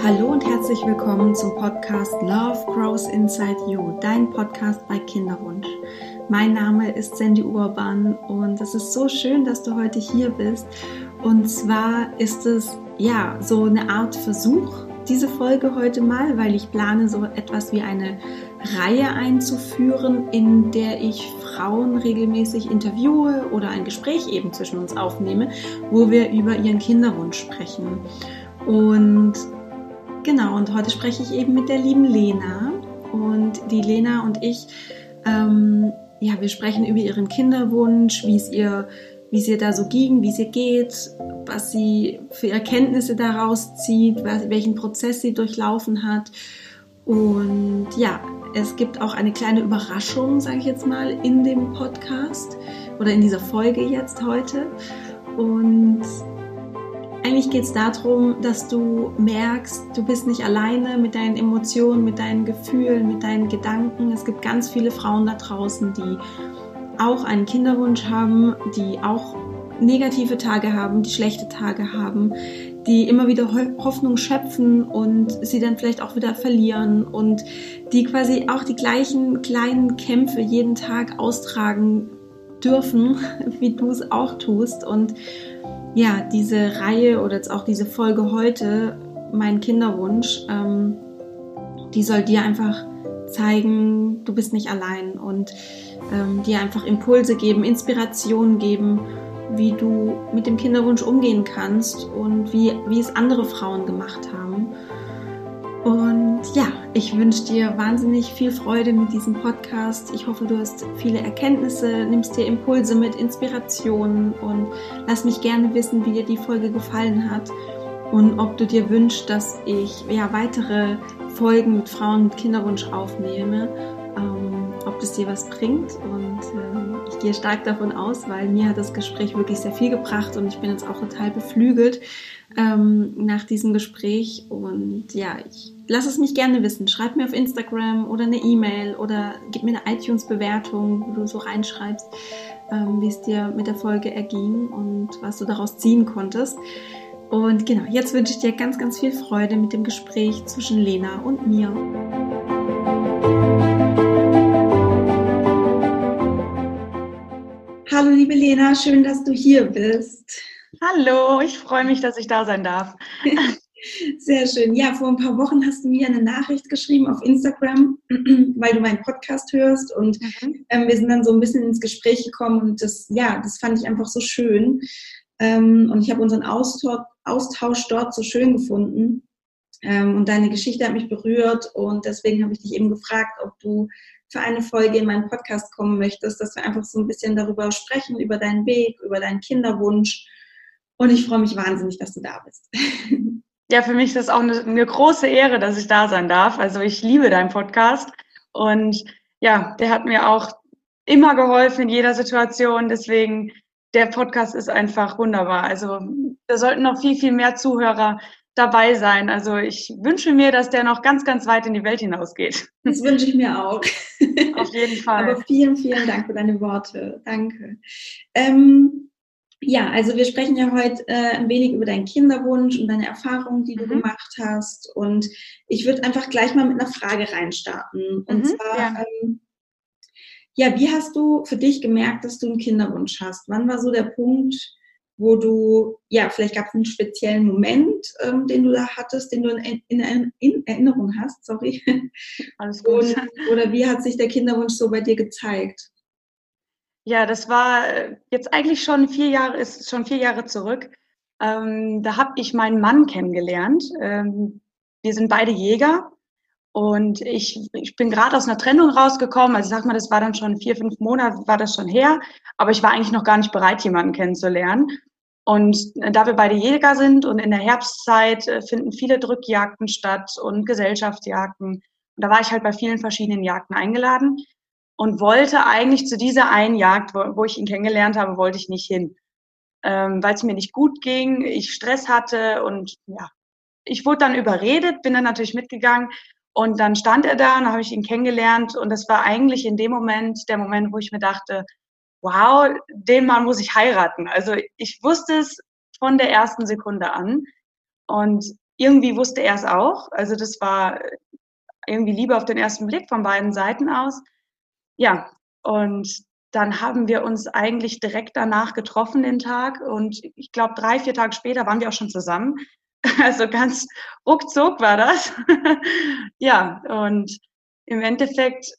Hallo und herzlich willkommen zum Podcast Love Grows Inside You, dein Podcast bei Kinderwunsch. Mein Name ist Sandy Urban und es ist so schön, dass du heute hier bist. Und zwar ist es ja so eine Art Versuch, diese Folge heute mal, weil ich plane, so etwas wie eine Reihe einzuführen, in der ich Frauen regelmäßig interviewe oder ein Gespräch eben zwischen uns aufnehme, wo wir über ihren Kinderwunsch sprechen. Und genau, und heute spreche ich eben mit der lieben Lena. Und die Lena und ich, ähm, ja, wir sprechen über ihren Kinderwunsch, wie es ihr wie es ihr da so ging, wie es ihr geht, was sie für Erkenntnisse daraus zieht, was, welchen Prozess sie durchlaufen hat. Und ja, es gibt auch eine kleine Überraschung, sage ich jetzt mal, in dem Podcast oder in dieser Folge jetzt heute. Und eigentlich geht es darum, dass du merkst, du bist nicht alleine mit deinen Emotionen, mit deinen Gefühlen, mit deinen Gedanken. Es gibt ganz viele Frauen da draußen, die auch einen Kinderwunsch haben, die auch negative Tage haben, die schlechte Tage haben, die immer wieder Hoffnung schöpfen und sie dann vielleicht auch wieder verlieren und die quasi auch die gleichen kleinen Kämpfe jeden Tag austragen dürfen, wie du es auch tust. Und ja, diese Reihe oder jetzt auch diese Folge heute, mein Kinderwunsch, ähm, die soll dir einfach zeigen, du bist nicht allein und ähm, dir einfach Impulse geben, Inspirationen geben, wie du mit dem Kinderwunsch umgehen kannst und wie, wie es andere Frauen gemacht haben. Und ja, ich wünsche dir wahnsinnig viel Freude mit diesem Podcast. Ich hoffe, du hast viele Erkenntnisse, nimmst dir Impulse mit, Inspirationen und lass mich gerne wissen, wie dir die Folge gefallen hat und ob du dir wünschst, dass ich ja weitere Folgen mit Frauen mit Kinderwunsch aufnehme ob das dir was bringt. Und äh, ich gehe stark davon aus, weil mir hat das Gespräch wirklich sehr viel gebracht und ich bin jetzt auch total beflügelt ähm, nach diesem Gespräch. Und ja, ich lass es mich gerne wissen. Schreib mir auf Instagram oder eine E-Mail oder gib mir eine iTunes-Bewertung, wo du so reinschreibst, ähm, wie es dir mit der Folge erging und was du daraus ziehen konntest. Und genau, jetzt wünsche ich dir ganz, ganz viel Freude mit dem Gespräch zwischen Lena und mir. Hallo liebe Lena, schön, dass du hier bist. Hallo, ich freue mich, dass ich da sein darf. Sehr schön. Ja, vor ein paar Wochen hast du mir eine Nachricht geschrieben auf Instagram, weil du meinen Podcast hörst und mhm. ähm, wir sind dann so ein bisschen ins Gespräch gekommen und das, ja, das fand ich einfach so schön. Ähm, und ich habe unseren Austausch, Austausch, dort so schön gefunden. Ähm, und deine Geschichte hat mich berührt und deswegen habe ich dich eben gefragt, ob du für eine Folge in meinen Podcast kommen möchtest, dass wir einfach so ein bisschen darüber sprechen, über deinen Weg, über deinen Kinderwunsch. Und ich freue mich wahnsinnig, dass du da bist. Ja, für mich ist das auch eine, eine große Ehre, dass ich da sein darf. Also ich liebe deinen Podcast und ja, der hat mir auch immer geholfen in jeder Situation. Deswegen, der Podcast ist einfach wunderbar. Also da sollten noch viel, viel mehr Zuhörer dabei sein. Also ich wünsche mir, dass der noch ganz, ganz weit in die Welt hinausgeht. Das wünsche ich mir auch. Auf jeden Fall. Aber vielen, vielen Dank für deine Worte. Danke. Ähm, ja, also wir sprechen ja heute äh, ein wenig über deinen Kinderwunsch und deine Erfahrungen, die du mhm. gemacht hast. Und ich würde einfach gleich mal mit einer Frage reinstarten. Und mhm, zwar, ja. Ähm, ja, wie hast du für dich gemerkt, dass du einen Kinderwunsch hast? Wann war so der Punkt, wo du, ja, vielleicht gab es einen speziellen Moment, ähm, den du da hattest, den du in, in, in Erinnerung hast, sorry. Alles gut. Und, oder wie hat sich der Kinderwunsch so bei dir gezeigt? Ja, das war äh, jetzt eigentlich schon vier Jahre, ist schon vier Jahre zurück. Ähm, da habe ich meinen Mann kennengelernt. Ähm, wir sind beide Jäger und ich, ich bin gerade aus einer Trennung rausgekommen. Also sag mal, das war dann schon vier, fünf Monate, war das schon her. Aber ich war eigentlich noch gar nicht bereit, jemanden kennenzulernen. Und äh, da wir beide Jäger sind und in der Herbstzeit äh, finden viele Drückjagden statt und Gesellschaftsjagden. Und da war ich halt bei vielen verschiedenen Jagden eingeladen und wollte eigentlich zu dieser einen Jagd, wo, ich ihn kennengelernt habe, wollte ich nicht hin. Ähm, weil es mir nicht gut ging, ich Stress hatte und ja, ich wurde dann überredet, bin dann natürlich mitgegangen und dann stand er da und habe ich ihn kennengelernt und das war eigentlich in dem Moment der Moment, wo ich mir dachte, wow, den Mann muss ich heiraten. Also ich wusste es von der ersten Sekunde an. Und irgendwie wusste er es auch. Also das war irgendwie Liebe auf den ersten Blick von beiden Seiten aus. Ja, und dann haben wir uns eigentlich direkt danach getroffen den Tag und ich glaube drei, vier Tage später waren wir auch schon zusammen. Also ganz ruckzuck war das. ja, und im Endeffekt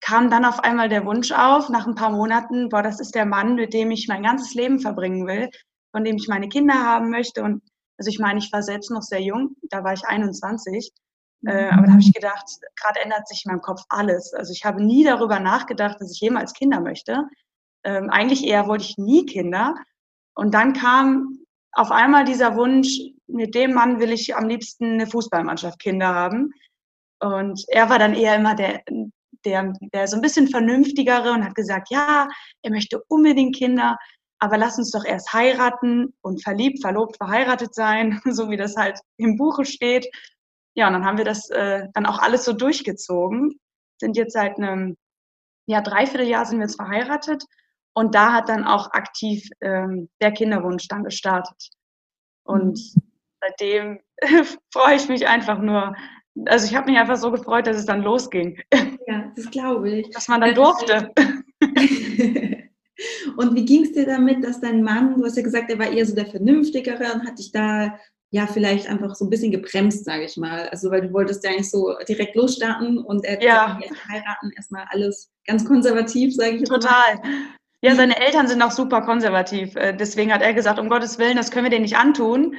kam dann auf einmal der Wunsch auf, nach ein paar Monaten, boah, das ist der Mann, mit dem ich mein ganzes Leben verbringen will, von dem ich meine Kinder haben möchte. Und also ich meine, ich war selbst noch sehr jung, da war ich 21. Äh, aber da habe ich gedacht, gerade ändert sich in meinem Kopf alles. Also ich habe nie darüber nachgedacht, dass ich jemals Kinder möchte. Ähm, eigentlich eher wollte ich nie Kinder. Und dann kam auf einmal dieser Wunsch, mit dem Mann will ich am liebsten eine Fußballmannschaft Kinder haben. Und er war dann eher immer der, der, der so ein bisschen vernünftigere und hat gesagt, ja, er möchte unbedingt Kinder, aber lass uns doch erst heiraten und verliebt, verlobt, verheiratet sein, so wie das halt im Buche steht. Ja, und dann haben wir das äh, dann auch alles so durchgezogen, sind jetzt seit einem ja, Dreivierteljahr sind wir jetzt verheiratet und da hat dann auch aktiv ähm, der Kinderwunsch dann gestartet. Und mhm. seitdem freue ich mich einfach nur. Also ich habe mich einfach so gefreut, dass es dann losging. Ja, das glaube ich. Dass man dann durfte. und wie ging es dir damit, dass dein Mann, du hast ja gesagt, er war eher so der Vernünftigere und hat dich da ja vielleicht einfach so ein bisschen gebremst, sage ich mal. Also weil du wolltest ja eigentlich so direkt losstarten und er ja. erst heiraten, erstmal alles ganz konservativ, sage ich Total. Mal. Ja, seine Eltern sind auch super konservativ. Äh, deswegen hat er gesagt, um Gottes Willen, das können wir denen nicht antun.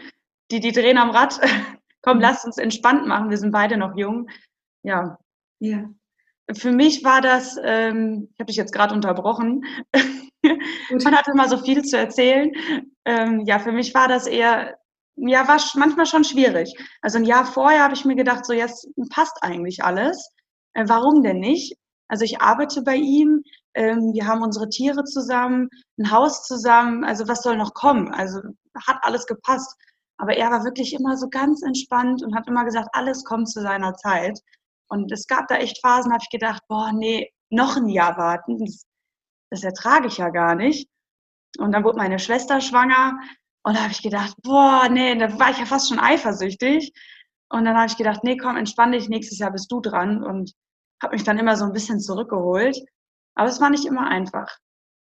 Die, die drehen am Rad. Komm, mhm. lass uns entspannt machen. Wir sind beide noch jung. Ja. Ja. Für mich war das, ähm, ich habe dich jetzt gerade unterbrochen. Man hat immer so viel zu erzählen. Ähm, ja, für mich war das eher ja, war manchmal schon schwierig. Also ein Jahr vorher habe ich mir gedacht, so jetzt passt eigentlich alles. Äh, warum denn nicht? Also ich arbeite bei ihm, ähm, wir haben unsere Tiere zusammen, ein Haus zusammen, also was soll noch kommen? Also hat alles gepasst. Aber er war wirklich immer so ganz entspannt und hat immer gesagt, alles kommt zu seiner Zeit. Und es gab da echt Phasen, habe ich gedacht, boah, nee, noch ein Jahr warten, das, das ertrage ich ja gar nicht. Und dann wurde meine Schwester schwanger und da habe ich gedacht, boah, nee, da war ich ja fast schon eifersüchtig. Und dann habe ich gedacht, nee, komm, entspann dich, nächstes Jahr bist du dran. Und habe mich dann immer so ein bisschen zurückgeholt. Aber es war nicht immer einfach.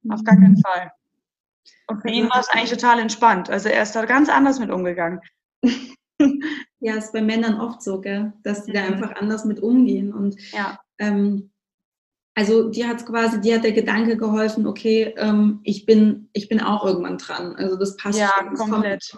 Auf gar keinen Fall. Und für ihn war es eigentlich total entspannt. Also er ist da ganz anders mit umgegangen. Ja, ist bei Männern oft so, gell? dass die da mhm. einfach anders mit umgehen. Und ja. ähm, also dir hat quasi, dir hat der Gedanke geholfen, okay, ähm, ich bin, ich bin auch irgendwann dran. Also das passt. Ja, schon, komplett.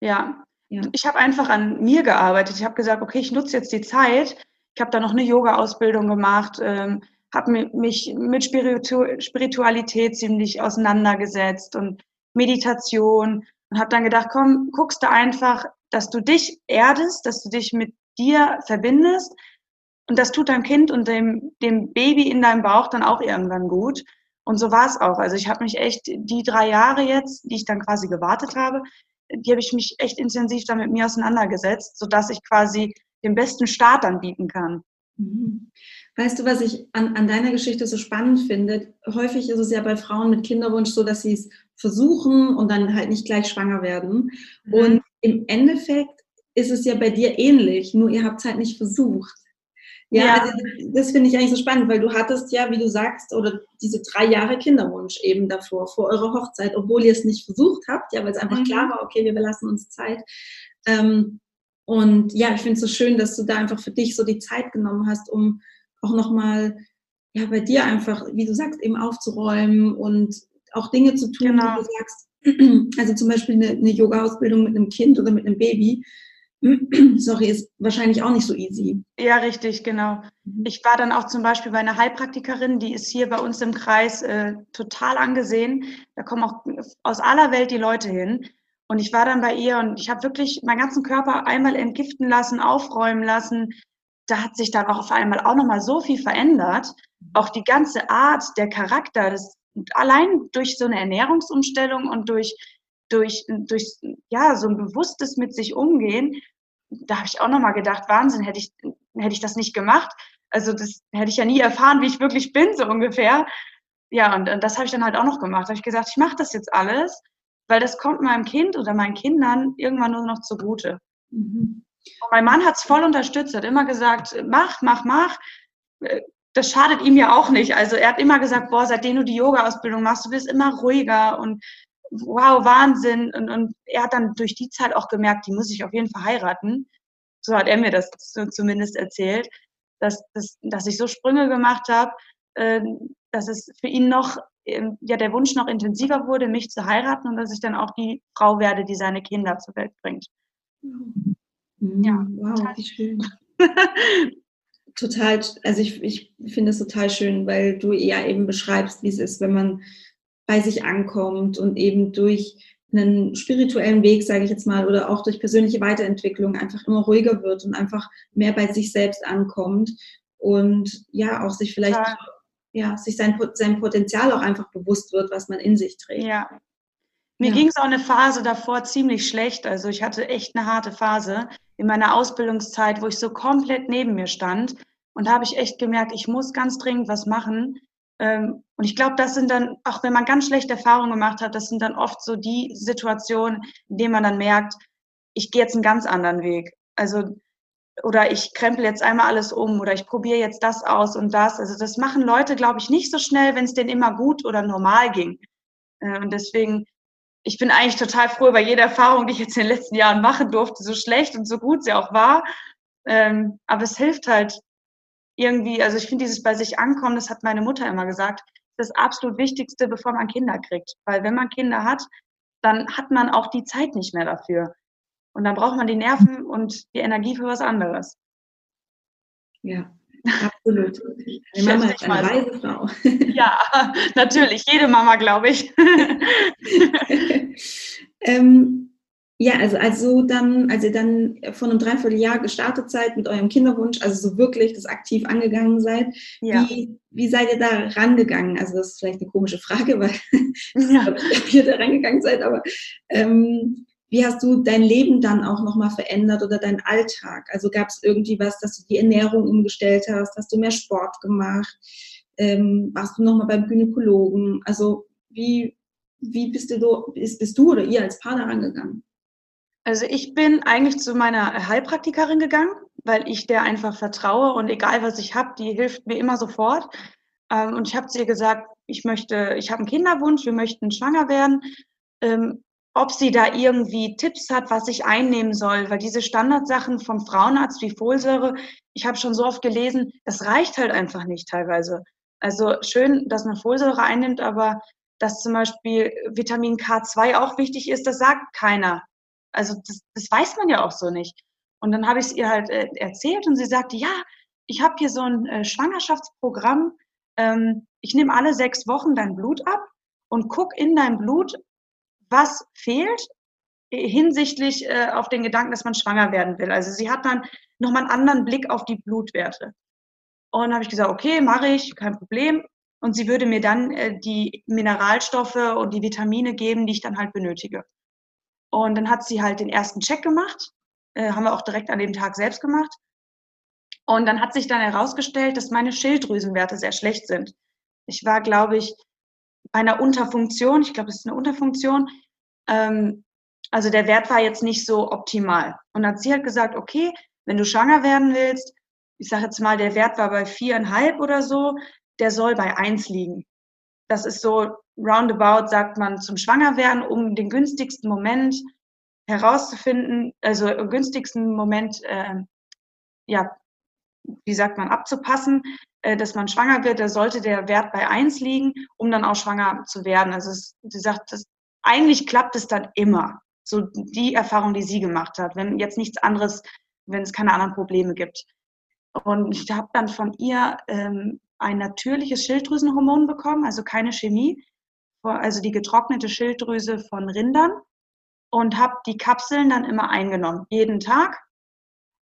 Ja. ja. Ich habe einfach an mir gearbeitet. Ich habe gesagt, okay, ich nutze jetzt die Zeit. Ich habe da noch eine Yoga-Ausbildung gemacht, ähm, habe mich mit Spiritu Spiritualität ziemlich auseinandergesetzt und Meditation und habe dann gedacht, komm, guckst du einfach, dass du dich erdest, dass du dich mit dir verbindest, und das tut deinem Kind und dem, dem Baby in deinem Bauch dann auch irgendwann gut. Und so war es auch. Also ich habe mich echt die drei Jahre jetzt, die ich dann quasi gewartet habe, die habe ich mich echt intensiv dann mit mir auseinandergesetzt, sodass ich quasi den besten Start dann bieten kann. Mhm. Weißt du, was ich an, an deiner Geschichte so spannend finde? Häufig ist es ja bei Frauen mit Kinderwunsch so, dass sie es versuchen und dann halt nicht gleich schwanger werden. Mhm. Und im Endeffekt ist es ja bei dir ähnlich, nur ihr habt es halt nicht versucht. Ja, ja. Also das finde ich eigentlich so spannend, weil du hattest ja, wie du sagst, oder diese drei Jahre Kinderwunsch eben davor, vor eurer Hochzeit, obwohl ihr es nicht versucht habt, ja, weil es einfach mhm. klar war, okay, wir lassen uns Zeit. Ähm, und ja, ich finde es so schön, dass du da einfach für dich so die Zeit genommen hast, um auch nochmal, ja, bei dir einfach, wie du sagst, eben aufzuräumen und auch Dinge zu tun, genau. wie du sagst, also zum Beispiel eine, eine Yoga-Ausbildung mit einem Kind oder mit einem Baby, sorry, ist wahrscheinlich auch nicht so easy. Ja, richtig, genau. Mhm. Ich war dann auch zum Beispiel bei einer Heilpraktikerin, die ist hier bei uns im Kreis äh, total angesehen. Da kommen auch aus aller Welt die Leute hin. Und ich war dann bei ihr und ich habe wirklich meinen ganzen Körper einmal entgiften lassen, aufräumen lassen. Da hat sich dann auch auf einmal auch nochmal so viel verändert. Auch die ganze Art, der Charakter, das allein durch so eine Ernährungsumstellung und durch durch, durch ja, so ein bewusstes mit sich umgehen, da habe ich auch nochmal gedacht, Wahnsinn, hätte ich, hätte ich das nicht gemacht. Also das hätte ich ja nie erfahren, wie ich wirklich bin, so ungefähr. Ja, und, und das habe ich dann halt auch noch gemacht. Da habe ich gesagt, ich mache das jetzt alles, weil das kommt meinem Kind oder meinen Kindern irgendwann nur noch zugute. Mhm. Mein Mann hat es voll unterstützt, hat immer gesagt, mach, mach, mach. Das schadet ihm ja auch nicht. Also er hat immer gesagt, boah, seitdem du die Yoga-Ausbildung machst, du bist immer ruhiger und wow, Wahnsinn. Und, und er hat dann durch die Zeit auch gemerkt, die muss ich auf jeden Fall heiraten. So hat er mir das zumindest erzählt, dass, dass, dass ich so Sprünge gemacht habe, äh, dass es für ihn noch, äh, ja, der Wunsch noch intensiver wurde, mich zu heiraten und dass ich dann auch die Frau werde, die seine Kinder zur Welt bringt. Mhm. Ja, wow, wie schön. total, also ich, ich finde es total schön, weil du ja eben beschreibst, wie es ist, wenn man bei sich ankommt und eben durch einen spirituellen Weg, sage ich jetzt mal, oder auch durch persönliche Weiterentwicklung einfach immer ruhiger wird und einfach mehr bei sich selbst ankommt und ja auch sich vielleicht ja, ja sich sein, sein Potenzial auch einfach bewusst wird, was man in sich trägt. Ja. Mir ja. ging es auch eine Phase davor ziemlich schlecht. Also ich hatte echt eine harte Phase in meiner Ausbildungszeit, wo ich so komplett neben mir stand. Und habe ich echt gemerkt, ich muss ganz dringend was machen, ähm, und ich glaube, das sind dann, auch wenn man ganz schlechte Erfahrungen gemacht hat, das sind dann oft so die Situationen, in denen man dann merkt, ich gehe jetzt einen ganz anderen Weg. Also, oder ich krempel jetzt einmal alles um oder ich probiere jetzt das aus und das. Also das machen Leute, glaube ich, nicht so schnell, wenn es denen immer gut oder normal ging. Äh, und deswegen, ich bin eigentlich total froh über jede Erfahrung, die ich jetzt in den letzten Jahren machen durfte, so schlecht und so gut sie auch war. Ähm, aber es hilft halt, irgendwie, also ich finde dieses bei sich ankommen, das hat meine Mutter immer gesagt, das absolut Wichtigste, bevor man Kinder kriegt. Weil wenn man Kinder hat, dann hat man auch die Zeit nicht mehr dafür. Und dann braucht man die Nerven und die Energie für was anderes. Ja, absolut. Die Mama ist eine Reisefrau. Ja, natürlich. Jede Mama, glaube ich. ähm, ja, also als so dann, als ihr dann vor einem Dreivierteljahr gestartet seid mit eurem Kinderwunsch, also so wirklich das aktiv angegangen seid, ja. wie, wie seid ihr da rangegangen? Also das ist vielleicht eine komische Frage, weil ja. ich ihr da rangegangen seid, aber ähm, wie hast du dein Leben dann auch nochmal verändert oder deinen Alltag? Also gab es irgendwie was, dass du die Ernährung umgestellt hast? Hast du mehr Sport gemacht? Ähm, warst du nochmal beim Gynäkologen? Also wie, wie bist du, bist, bist du oder ihr als Paar da rangegangen? Also ich bin eigentlich zu meiner Heilpraktikerin gegangen, weil ich der einfach vertraue und egal was ich habe, die hilft mir immer sofort. Ähm, und ich habe zu ihr gesagt, ich möchte, ich habe einen Kinderwunsch, wir möchten schwanger werden. Ähm, ob sie da irgendwie Tipps hat, was ich einnehmen soll, weil diese Standardsachen vom Frauenarzt wie Folsäure, ich habe schon so oft gelesen, das reicht halt einfach nicht teilweise. Also schön, dass man Folsäure einnimmt, aber dass zum Beispiel Vitamin K2 auch wichtig ist, das sagt keiner. Also das, das weiß man ja auch so nicht. Und dann habe ich es ihr halt äh, erzählt und sie sagte, ja, ich habe hier so ein äh, Schwangerschaftsprogramm. Ähm, ich nehme alle sechs Wochen dein Blut ab und guck in dein Blut, was fehlt äh, hinsichtlich äh, auf den Gedanken, dass man schwanger werden will. Also sie hat dann nochmal einen anderen Blick auf die Blutwerte. Und habe ich gesagt, okay, mache ich, kein Problem. Und sie würde mir dann äh, die Mineralstoffe und die Vitamine geben, die ich dann halt benötige. Und dann hat sie halt den ersten Check gemacht, äh, haben wir auch direkt an dem Tag selbst gemacht. Und dann hat sich dann herausgestellt, dass meine Schilddrüsenwerte sehr schlecht sind. Ich war, glaube ich, bei einer Unterfunktion, ich glaube, es ist eine Unterfunktion. Ähm, also der Wert war jetzt nicht so optimal. Und dann hat sie halt gesagt, okay, wenn du schwanger werden willst, ich sage jetzt mal, der Wert war bei viereinhalb oder so, der soll bei eins liegen. Das ist so roundabout, sagt man, zum Schwangerwerden, um den günstigsten Moment herauszufinden, also günstigsten Moment, äh, ja, wie sagt man, abzupassen, äh, dass man schwanger wird, da sollte der Wert bei eins liegen, um dann auch schwanger zu werden. Also es, sie sagt, das, eigentlich klappt es dann immer. So die Erfahrung, die sie gemacht hat, wenn jetzt nichts anderes, wenn es keine anderen Probleme gibt. Und ich habe dann von ihr ähm, ein natürliches Schilddrüsenhormon bekommen, also keine Chemie, also die getrocknete Schilddrüse von Rindern und habe die Kapseln dann immer eingenommen, jeden Tag.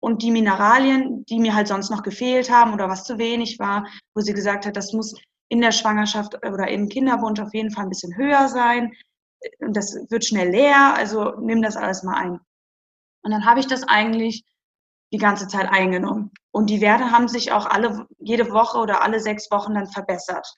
Und die Mineralien, die mir halt sonst noch gefehlt haben oder was zu wenig war, wo sie gesagt hat, das muss in der Schwangerschaft oder im Kinderwunsch auf jeden Fall ein bisschen höher sein. Und das wird schnell leer, also nimm das alles mal ein. Und dann habe ich das eigentlich die ganze Zeit eingenommen. Und die Werte haben sich auch alle, jede Woche oder alle sechs Wochen dann verbessert.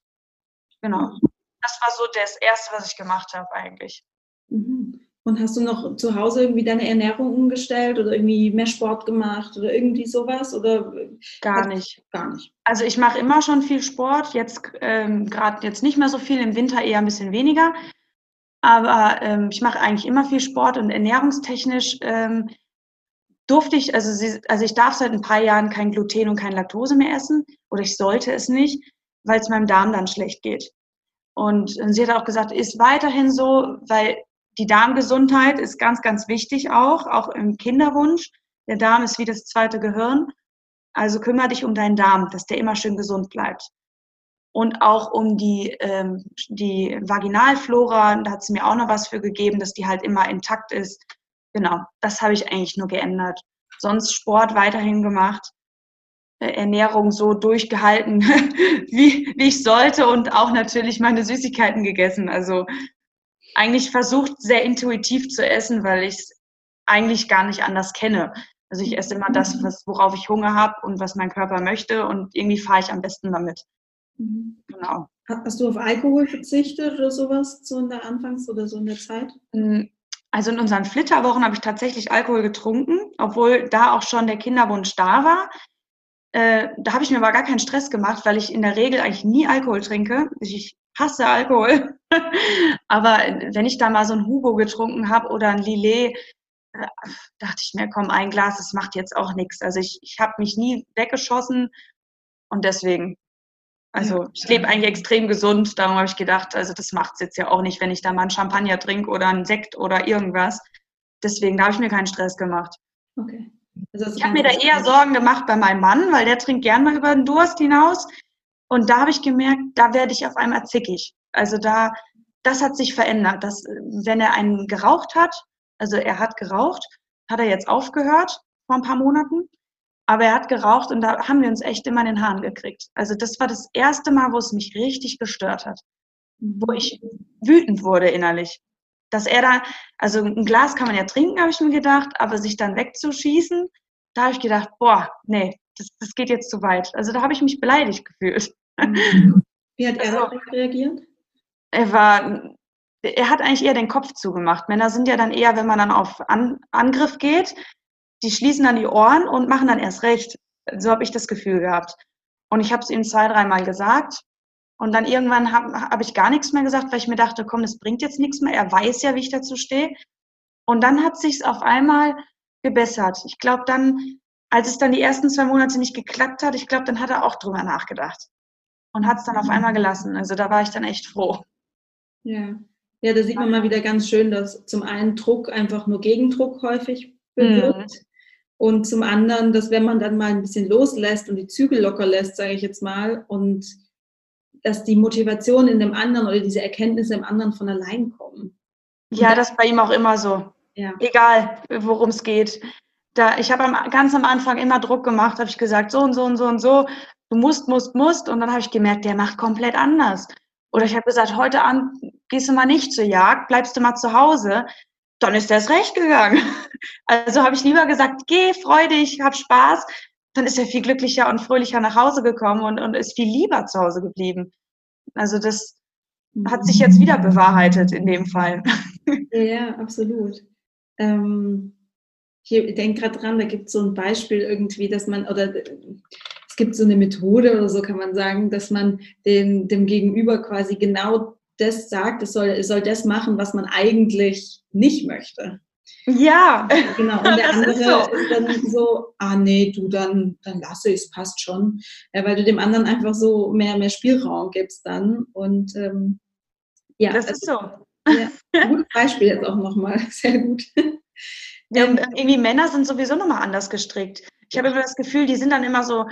Genau. Das war so das Erste, was ich gemacht habe eigentlich. Mhm. Und hast du noch zu Hause irgendwie deine Ernährung umgestellt oder irgendwie mehr Sport gemacht oder irgendwie sowas? Oder gar nicht. Gar nicht. Also ich mache immer schon viel Sport, jetzt ähm, gerade jetzt nicht mehr so viel, im Winter eher ein bisschen weniger. Aber ähm, ich mache eigentlich immer viel Sport und ernährungstechnisch ähm, durfte ich, also, sie, also ich darf seit ein paar Jahren kein Gluten und kein Laktose mehr essen oder ich sollte es nicht, weil es meinem Darm dann schlecht geht. Und, und sie hat auch gesagt, ist weiterhin so, weil die Darmgesundheit ist ganz, ganz wichtig auch, auch im Kinderwunsch. Der Darm ist wie das zweite Gehirn. Also kümmere dich um deinen Darm, dass der immer schön gesund bleibt. Und auch um die, ähm, die Vaginalflora, da hat sie mir auch noch was für gegeben, dass die halt immer intakt ist. Genau, das habe ich eigentlich nur geändert. Sonst Sport weiterhin gemacht, äh, Ernährung so durchgehalten, wie, wie ich sollte und auch natürlich meine Süßigkeiten gegessen. Also eigentlich versucht, sehr intuitiv zu essen, weil ich es eigentlich gar nicht anders kenne. Also ich esse immer das, was, worauf ich Hunger habe und was mein Körper möchte und irgendwie fahre ich am besten damit. Mhm. Genau. Hast du auf Alkohol verzichtet oder sowas so in der Anfangs- oder so in der Zeit? Hm, also in unseren Flitterwochen habe ich tatsächlich Alkohol getrunken, obwohl da auch schon der Kinderwunsch da war. Äh, da habe ich mir aber gar keinen Stress gemacht, weil ich in der Regel eigentlich nie Alkohol trinke. Ich hasse Alkohol. Aber wenn ich da mal so ein Hugo getrunken habe oder ein Lillet, äh, dachte ich mir, komm, ein Glas, das macht jetzt auch nichts. Also ich, ich habe mich nie weggeschossen und deswegen, also ich lebe eigentlich extrem gesund. Darum habe ich gedacht, also das macht es jetzt ja auch nicht, wenn ich da mal einen Champagner trinke oder einen Sekt oder irgendwas. Deswegen, da habe ich mir keinen Stress gemacht. Okay. Also ich habe mir da eher Sorgen gemacht bei meinem Mann, weil der trinkt gern mal über den Durst hinaus. Und da habe ich gemerkt, da werde ich auf einmal zickig. Also da, das hat sich verändert. Dass, wenn er einen geraucht hat, also er hat geraucht, hat er jetzt aufgehört vor ein paar Monaten, aber er hat geraucht und da haben wir uns echt immer in den Haaren gekriegt. Also das war das erste Mal, wo es mich richtig gestört hat, wo ich wütend wurde innerlich. Dass er da, also ein Glas kann man ja trinken, habe ich mir gedacht, aber sich dann wegzuschießen, da habe ich gedacht, boah, nee, das, das geht jetzt zu weit. Also da habe ich mich beleidigt gefühlt. Wie hat er also, reagiert? Er war, er hat eigentlich eher den Kopf zugemacht. Männer sind ja dann eher, wenn man dann auf An Angriff geht, die schließen dann die Ohren und machen dann erst recht. So habe ich das Gefühl gehabt. Und ich habe es ihm zwei, dreimal gesagt. Und dann irgendwann habe hab ich gar nichts mehr gesagt, weil ich mir dachte, komm, das bringt jetzt nichts mehr. Er weiß ja, wie ich dazu stehe. Und dann hat sich auf einmal gebessert. Ich glaube, dann als es dann die ersten zwei Monate nicht geklappt hat, ich glaube, dann hat er auch drüber nachgedacht und hat es dann auf einmal gelassen. Also da war ich dann echt froh. Ja. Ja, da sieht man mal wieder ganz schön, dass zum einen Druck einfach nur Gegendruck häufig bewirkt mhm. und zum anderen, dass wenn man dann mal ein bisschen loslässt und die Zügel locker lässt, sage ich jetzt mal, und dass die Motivation in dem anderen oder diese Erkenntnisse im anderen von allein kommen. Ja, das ist bei ihm auch immer so. Ja. Egal, worum es geht da, ich habe ganz am Anfang immer Druck gemacht, habe ich gesagt, so und so und so und so, du musst, musst, musst. Und dann habe ich gemerkt, der macht komplett anders. Oder ich habe gesagt, heute Abend gehst du mal nicht zur Jagd, bleibst du mal zu Hause. Dann ist der es recht gegangen. Also habe ich lieber gesagt, geh, freu dich, hab Spaß. Dann ist er viel glücklicher und fröhlicher nach Hause gekommen und, und ist viel lieber zu Hause geblieben. Also das hat sich jetzt wieder bewahrheitet in dem Fall. Ja, absolut. Ähm ich denke gerade dran, da gibt es so ein Beispiel irgendwie, dass man, oder es gibt so eine Methode oder so kann man sagen, dass man den, dem Gegenüber quasi genau das sagt, es soll, es soll das machen, was man eigentlich nicht möchte. Ja, genau. Und der andere ist, so. ist, dann so, ah nee, du, dann, dann lasse ich es, passt schon. Ja, weil du dem anderen einfach so mehr, mehr Spielraum gibst dann. Und ähm, ja. Das ist also, so. Ja, gutes Beispiel jetzt auch nochmal. Sehr gut. Ähm, irgendwie Männer sind sowieso nochmal anders gestrickt. Ich habe immer das Gefühl, die sind dann immer so,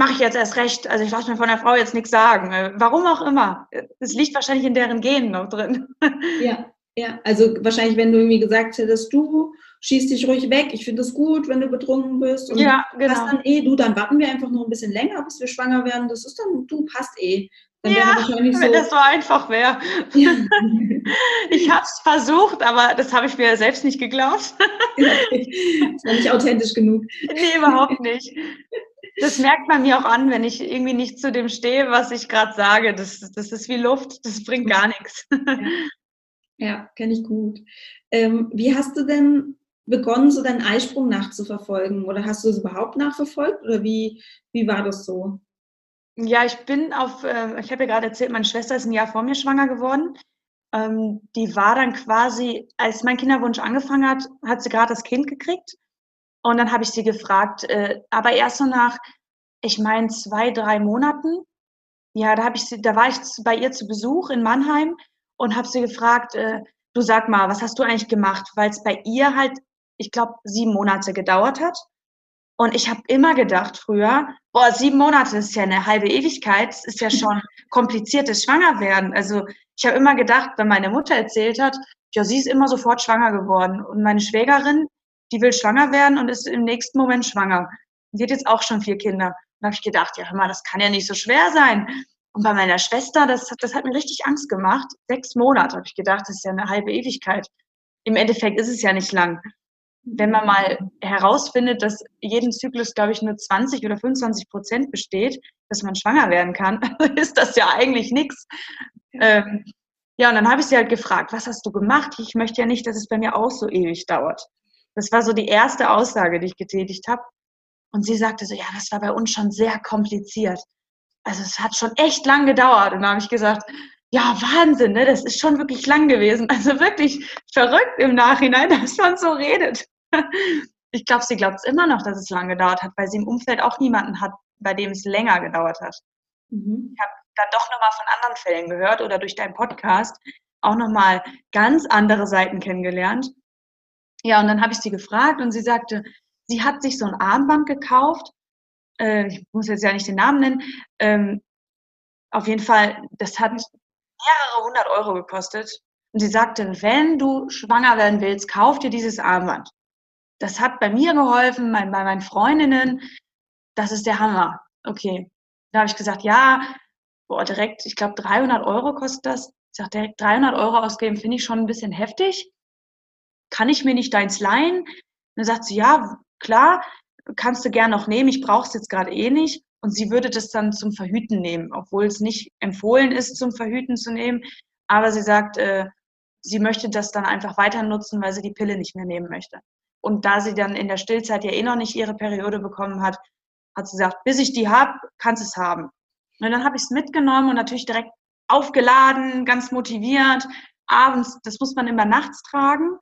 mache ich jetzt erst recht. Also ich lasse mir von der Frau jetzt nichts sagen. Äh, warum auch immer. Es liegt wahrscheinlich in deren Genen noch drin. Ja, ja. Also wahrscheinlich, wenn du irgendwie gesagt hättest, du schießt dich ruhig weg, ich finde es gut, wenn du betrunken bist. Und ja, genau. Passt dann eh, du, dann warten wir einfach noch ein bisschen länger, bis wir schwanger werden. Das ist dann, du passt eh. Dann ja, wenn so, das so einfach wäre. Ja. Ich habe es versucht, aber das habe ich mir selbst nicht geglaubt. das war nicht authentisch genug. Nee, überhaupt nicht. Das merkt man mir auch an, wenn ich irgendwie nicht zu dem stehe, was ich gerade sage. Das, das ist wie Luft, das bringt gar nichts. Ja, kenne ich gut. Ähm, wie hast du denn begonnen, so deinen Eisprung nachzuverfolgen? Oder hast du es überhaupt nachverfolgt? Oder wie, wie war das so? Ja, ich bin auf, äh, ich habe ja gerade erzählt, meine Schwester ist ein Jahr vor mir schwanger geworden. Ähm, die war dann quasi, als mein Kinderwunsch angefangen hat, hat sie gerade das Kind gekriegt. Und dann habe ich sie gefragt, äh, aber erst so nach, ich meine, zwei, drei Monaten. Ja, da habe ich sie, da war ich bei ihr zu Besuch in Mannheim und habe sie gefragt, äh, du sag mal, was hast du eigentlich gemacht? Weil es bei ihr halt, ich glaube, sieben Monate gedauert hat. Und ich habe immer gedacht früher, boah, sieben Monate ist ja eine halbe Ewigkeit, das ist ja schon kompliziertes Schwangerwerden. Also ich habe immer gedacht, wenn meine Mutter erzählt hat, ja, sie ist immer sofort schwanger geworden. Und meine Schwägerin, die will schwanger werden und ist im nächsten Moment schwanger. Sie hat jetzt auch schon vier Kinder. Da habe ich gedacht, ja, hör mal, das kann ja nicht so schwer sein. Und bei meiner Schwester, das, das hat mir richtig Angst gemacht. Sechs Monate habe ich gedacht, das ist ja eine halbe Ewigkeit. Im Endeffekt ist es ja nicht lang. Wenn man mal herausfindet, dass jeden Zyklus, glaube ich, nur 20 oder 25 Prozent besteht, dass man schwanger werden kann, ist das ja eigentlich nichts. Ähm, ja, und dann habe ich sie halt gefragt, was hast du gemacht? Ich möchte ja nicht, dass es bei mir auch so ewig dauert. Das war so die erste Aussage, die ich getätigt habe. Und sie sagte so, ja, das war bei uns schon sehr kompliziert also es hat schon echt lang gedauert. Und da habe ich gesagt, ja, Wahnsinn, ne? das ist schon wirklich lang gewesen. Also wirklich verrückt im Nachhinein, dass man so redet. Ich glaube, sie glaubt es immer noch, dass es lang gedauert hat, weil sie im Umfeld auch niemanden hat, bei dem es länger gedauert hat. Mhm. Ich habe dann doch nochmal von anderen Fällen gehört oder durch deinen Podcast auch nochmal ganz andere Seiten kennengelernt. Ja, und dann habe ich sie gefragt und sie sagte, sie hat sich so ein Armband gekauft äh, ich muss jetzt ja nicht den Namen nennen, ähm, auf jeden Fall, das hat mehrere hundert Euro gekostet. Und sie sagte, wenn du schwanger werden willst, kauf dir dieses Armband. Das hat bei mir geholfen, mein, bei meinen Freundinnen. Das ist der Hammer. Okay. Da habe ich gesagt, ja, boah, direkt, ich glaube 300 Euro kostet das. Ich sage, direkt 300 Euro ausgeben, finde ich schon ein bisschen heftig. Kann ich mir nicht deins leihen? dann sagt sie, ja, klar kannst du gern noch nehmen, ich brauche es jetzt gerade eh nicht. Und sie würde das dann zum Verhüten nehmen, obwohl es nicht empfohlen ist, zum Verhüten zu nehmen. Aber sie sagt, äh, sie möchte das dann einfach weiter nutzen, weil sie die Pille nicht mehr nehmen möchte. Und da sie dann in der Stillzeit ja eh noch nicht ihre Periode bekommen hat, hat sie gesagt, bis ich die habe, kannst es haben. Und dann habe ich es mitgenommen und natürlich direkt aufgeladen, ganz motiviert. Abends, das muss man immer nachts tragen.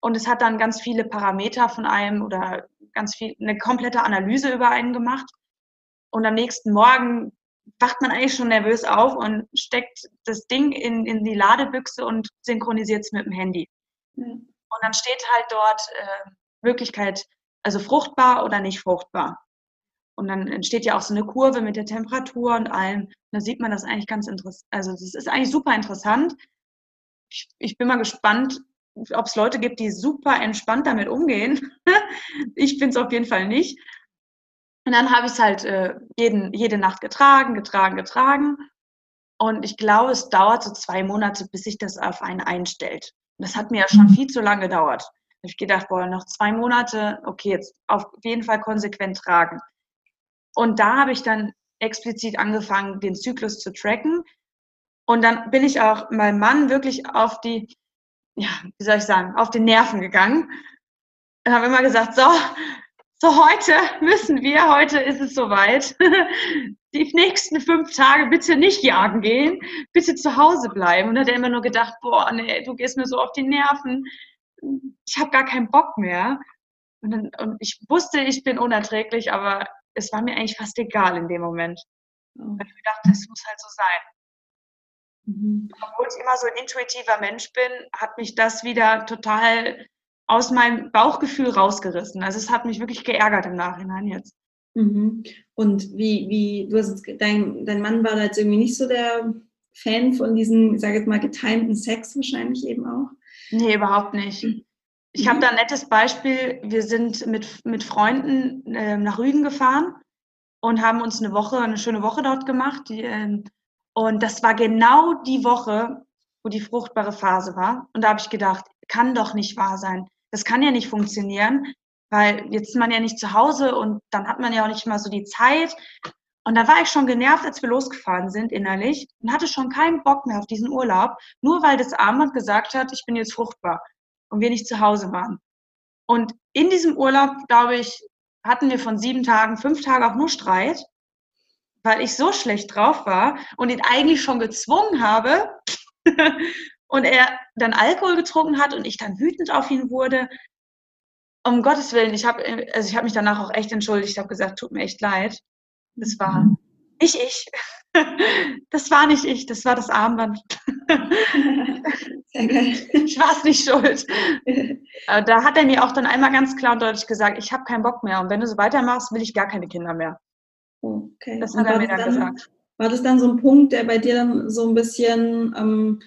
Und es hat dann ganz viele Parameter von einem oder ganz viel, eine komplette Analyse über einen gemacht. Und am nächsten Morgen wacht man eigentlich schon nervös auf und steckt das Ding in, in die Ladebüchse und synchronisiert es mit dem Handy. Mhm. Und dann steht halt dort äh, Möglichkeit, also fruchtbar oder nicht fruchtbar. Und dann entsteht ja auch so eine Kurve mit der Temperatur und allem. Und da sieht man das eigentlich ganz interessant. Also das ist eigentlich super interessant. Ich, ich bin mal gespannt, ob es Leute gibt, die super entspannt damit umgehen. ich bin es auf jeden Fall nicht. Und dann habe ich es halt äh, jeden, jede Nacht getragen, getragen, getragen. Und ich glaube, es dauert so zwei Monate, bis sich das auf einen einstellt. Und das hat mir ja schon mhm. viel zu lange gedauert. Da habe ich gedacht, boah, noch zwei Monate, okay, jetzt auf jeden Fall konsequent tragen. Und da habe ich dann explizit angefangen, den Zyklus zu tracken. Und dann bin ich auch meinem Mann wirklich auf die ja, wie soll ich sagen, auf den Nerven gegangen. Und habe immer gesagt, so, so heute müssen wir, heute ist es soweit. Die nächsten fünf Tage bitte nicht jagen gehen, bitte zu Hause bleiben. Und da hat er immer nur gedacht, boah, nee, du gehst mir so auf die Nerven. Ich habe gar keinen Bock mehr. Und, dann, und ich wusste, ich bin unerträglich, aber es war mir eigentlich fast egal in dem Moment. Oh. Ich dachte, es muss halt so sein. Mhm. Obwohl ich immer so ein intuitiver Mensch bin, hat mich das wieder total aus meinem Bauchgefühl rausgerissen. Also es hat mich wirklich geärgert im Nachhinein jetzt. Mhm. Und wie, wie, du hast jetzt, dein, dein Mann war da jetzt irgendwie nicht so der Fan von diesem, ich sage jetzt mal, getimten Sex wahrscheinlich eben auch? Nee, überhaupt nicht. Ich mhm. habe da ein nettes Beispiel. Wir sind mit, mit Freunden äh, nach Rügen gefahren und haben uns eine Woche, eine schöne Woche dort gemacht. Die, äh, und das war genau die Woche, wo die fruchtbare Phase war. Und da habe ich gedacht, kann doch nicht wahr sein. Das kann ja nicht funktionieren, weil jetzt ist man ja nicht zu Hause und dann hat man ja auch nicht mal so die Zeit. Und da war ich schon genervt, als wir losgefahren sind innerlich und hatte schon keinen Bock mehr auf diesen Urlaub, nur weil das Armband gesagt hat, ich bin jetzt fruchtbar und wir nicht zu Hause waren. Und in diesem Urlaub, glaube ich, hatten wir von sieben Tagen, fünf Tage auch nur Streit, weil ich so schlecht drauf war und ihn eigentlich schon gezwungen habe und er dann Alkohol getrunken hat und ich dann wütend auf ihn wurde. Um Gottes Willen, ich habe also ich habe mich danach auch echt entschuldigt, ich habe gesagt, tut mir echt leid. Das war mhm. nicht ich. Das war nicht ich, das war das Armband. Sehr geil. Ich war es nicht schuld. Da hat er mir auch dann einmal ganz klar und deutlich gesagt, ich habe keinen Bock mehr und wenn du so weitermachst, will ich gar keine Kinder mehr. Okay. Das hat er mir dann, dann gesagt. War das dann so ein Punkt, der bei dir dann so ein bisschen ähm,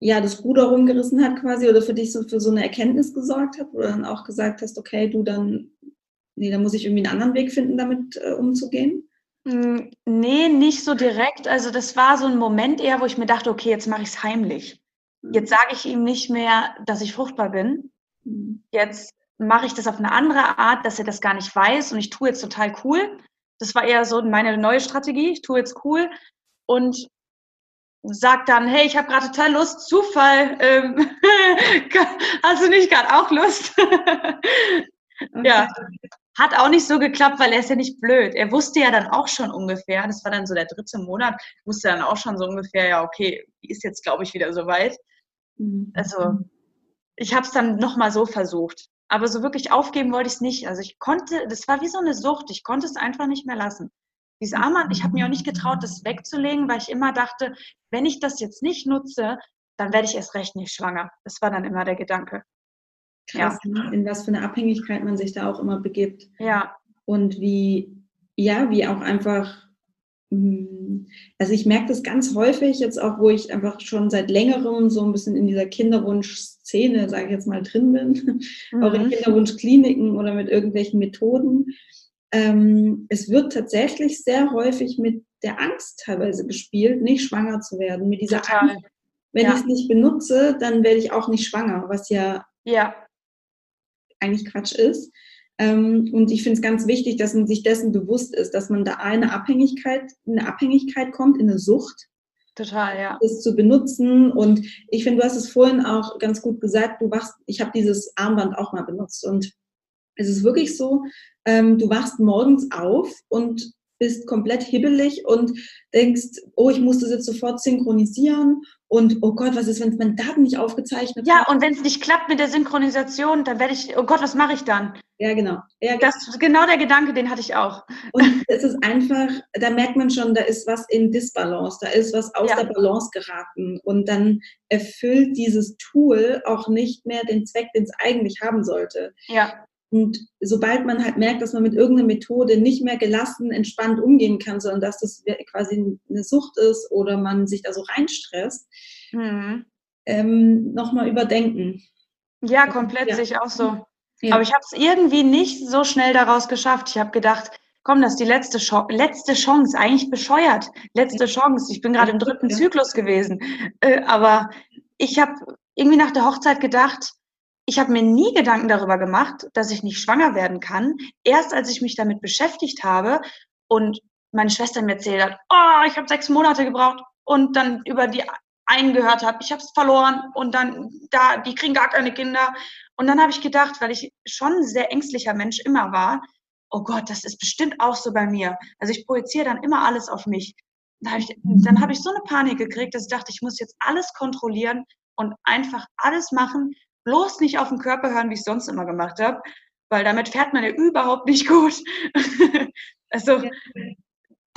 ja, das Ruder rumgerissen hat quasi oder für dich so für so eine Erkenntnis gesorgt hat, wo du dann auch gesagt hast, okay, du dann nee, da muss ich irgendwie einen anderen Weg finden, damit äh, umzugehen? Hm, nee, nicht so direkt. Also das war so ein Moment eher, wo ich mir dachte, okay, jetzt mache ich es heimlich. Mhm. Jetzt sage ich ihm nicht mehr, dass ich fruchtbar bin. Mhm. Jetzt mache ich das auf eine andere Art, dass er das gar nicht weiß und ich tue jetzt total cool. Das war eher so meine neue Strategie. Ich tue jetzt cool und sag dann, hey, ich habe gerade total Lust, Zufall, ähm, hast du nicht gerade auch Lust? Ja, hat auch nicht so geklappt, weil er ist ja nicht blöd. Er wusste ja dann auch schon ungefähr, das war dann so der dritte Monat, wusste dann auch schon so ungefähr, ja, okay, ist jetzt, glaube ich, wieder soweit. Mhm. Also ich habe es dann nochmal so versucht. Aber so wirklich aufgeben wollte ich es nicht. Also ich konnte, das war wie so eine Sucht, ich konnte es einfach nicht mehr lassen. Dieses Armband, ich habe mir auch nicht getraut, das wegzulegen, weil ich immer dachte, wenn ich das jetzt nicht nutze, dann werde ich erst recht nicht schwanger. Das war dann immer der Gedanke. Krass, ja. Ne? in was für eine Abhängigkeit man sich da auch immer begibt. Ja. Und wie, ja, wie auch einfach, also ich merke das ganz häufig jetzt auch, wo ich einfach schon seit längerem so ein bisschen in dieser Kinderwunsch-Szene, sage ich jetzt mal, drin bin, mhm. auch in mhm. Kinderwunschkliniken oder mit irgendwelchen Methoden. Ähm, es wird tatsächlich sehr häufig mit der Angst teilweise gespielt, nicht schwanger zu werden. Mit dieser Total. Angst, wenn ja. ich es nicht benutze, dann werde ich auch nicht schwanger, was ja, ja eigentlich Quatsch ist. Ähm, und ich finde es ganz wichtig, dass man sich dessen bewusst ist, dass man da eine Abhängigkeit, eine Abhängigkeit kommt, in eine Sucht. Total, ja. Das zu benutzen. Und ich finde, du hast es vorhin auch ganz gut gesagt, du wachst, ich habe dieses Armband auch mal benutzt. Und es ist wirklich so, ähm, du wachst morgens auf und bist komplett hibbelig und denkst, oh, ich muss das jetzt sofort synchronisieren und oh Gott, was ist, wenn es meine Daten nicht aufgezeichnet Ja, hat? und wenn es nicht klappt mit der Synchronisation, dann werde ich, oh Gott, was mache ich dann? Ja, genau. Ja, das ist genau der Gedanke, den hatte ich auch. Und es ist einfach, da merkt man schon, da ist was in Disbalance, da ist was aus ja. der Balance geraten und dann erfüllt dieses Tool auch nicht mehr den Zweck, den es eigentlich haben sollte. Ja. Und sobald man halt merkt, dass man mit irgendeiner Methode nicht mehr gelassen, entspannt umgehen kann, sondern dass das quasi eine Sucht ist oder man sich da so reinstresst, mhm. ähm, nochmal überdenken. Ja, komplett ja. sehe ich auch so. Ja. Aber ich habe es irgendwie nicht so schnell daraus geschafft. Ich habe gedacht, komm, das ist die letzte, Chance, letzte Chance, eigentlich bescheuert. Letzte Chance. Ich bin gerade im dritten. Zyklus gewesen. Äh, aber ich habe irgendwie nach der Hochzeit gedacht, ich habe mir nie Gedanken darüber gemacht, dass ich nicht schwanger werden kann. Erst als ich mich damit beschäftigt habe und meine Schwester mir erzählt hat, oh, ich habe sechs Monate gebraucht und dann über die einen gehört habe, ich habe es verloren und dann da, die kriegen gar keine Kinder. Und dann habe ich gedacht, weil ich schon ein sehr ängstlicher Mensch immer war, oh Gott, das ist bestimmt auch so bei mir. Also ich projiziere dann immer alles auf mich. Dann habe ich, dann habe ich so eine Panik gekriegt, dass ich dachte, ich muss jetzt alles kontrollieren und einfach alles machen, bloß nicht auf den Körper hören, wie ich es sonst immer gemacht habe, weil damit fährt man ja überhaupt nicht gut. also,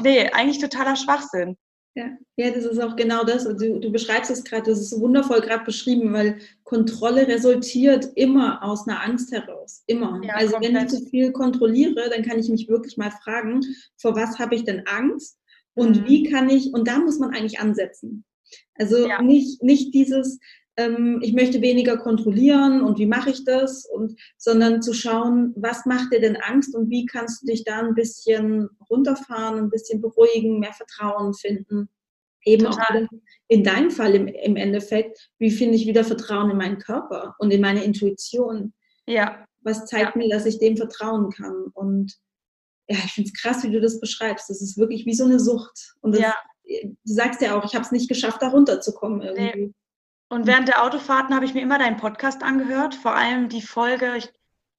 nee, eigentlich totaler Schwachsinn. Ja. ja, das ist auch genau das. Du, du beschreibst es gerade, das ist wundervoll gerade beschrieben, weil Kontrolle resultiert immer aus einer Angst heraus. Immer. Ja, also komplett. wenn ich zu viel kontrolliere, dann kann ich mich wirklich mal fragen, vor was habe ich denn Angst und mhm. wie kann ich, und da muss man eigentlich ansetzen. Also ja. nicht, nicht dieses, ich möchte weniger kontrollieren und wie mache ich das, und, sondern zu schauen, was macht dir denn Angst und wie kannst du dich da ein bisschen runterfahren, ein bisschen beruhigen, mehr Vertrauen finden. Eben Total. auch in deinem Fall im, im Endeffekt, wie finde ich wieder Vertrauen in meinen Körper und in meine Intuition? Ja. Was zeigt ja. mir, dass ich dem vertrauen kann? Und ja, ich finde es krass, wie du das beschreibst. Das ist wirklich wie so eine Sucht. Und das, Ja. du sagst ja auch, ich habe es nicht geschafft, da runterzukommen irgendwie. Und während der Autofahrten habe ich mir immer deinen Podcast angehört, vor allem die Folge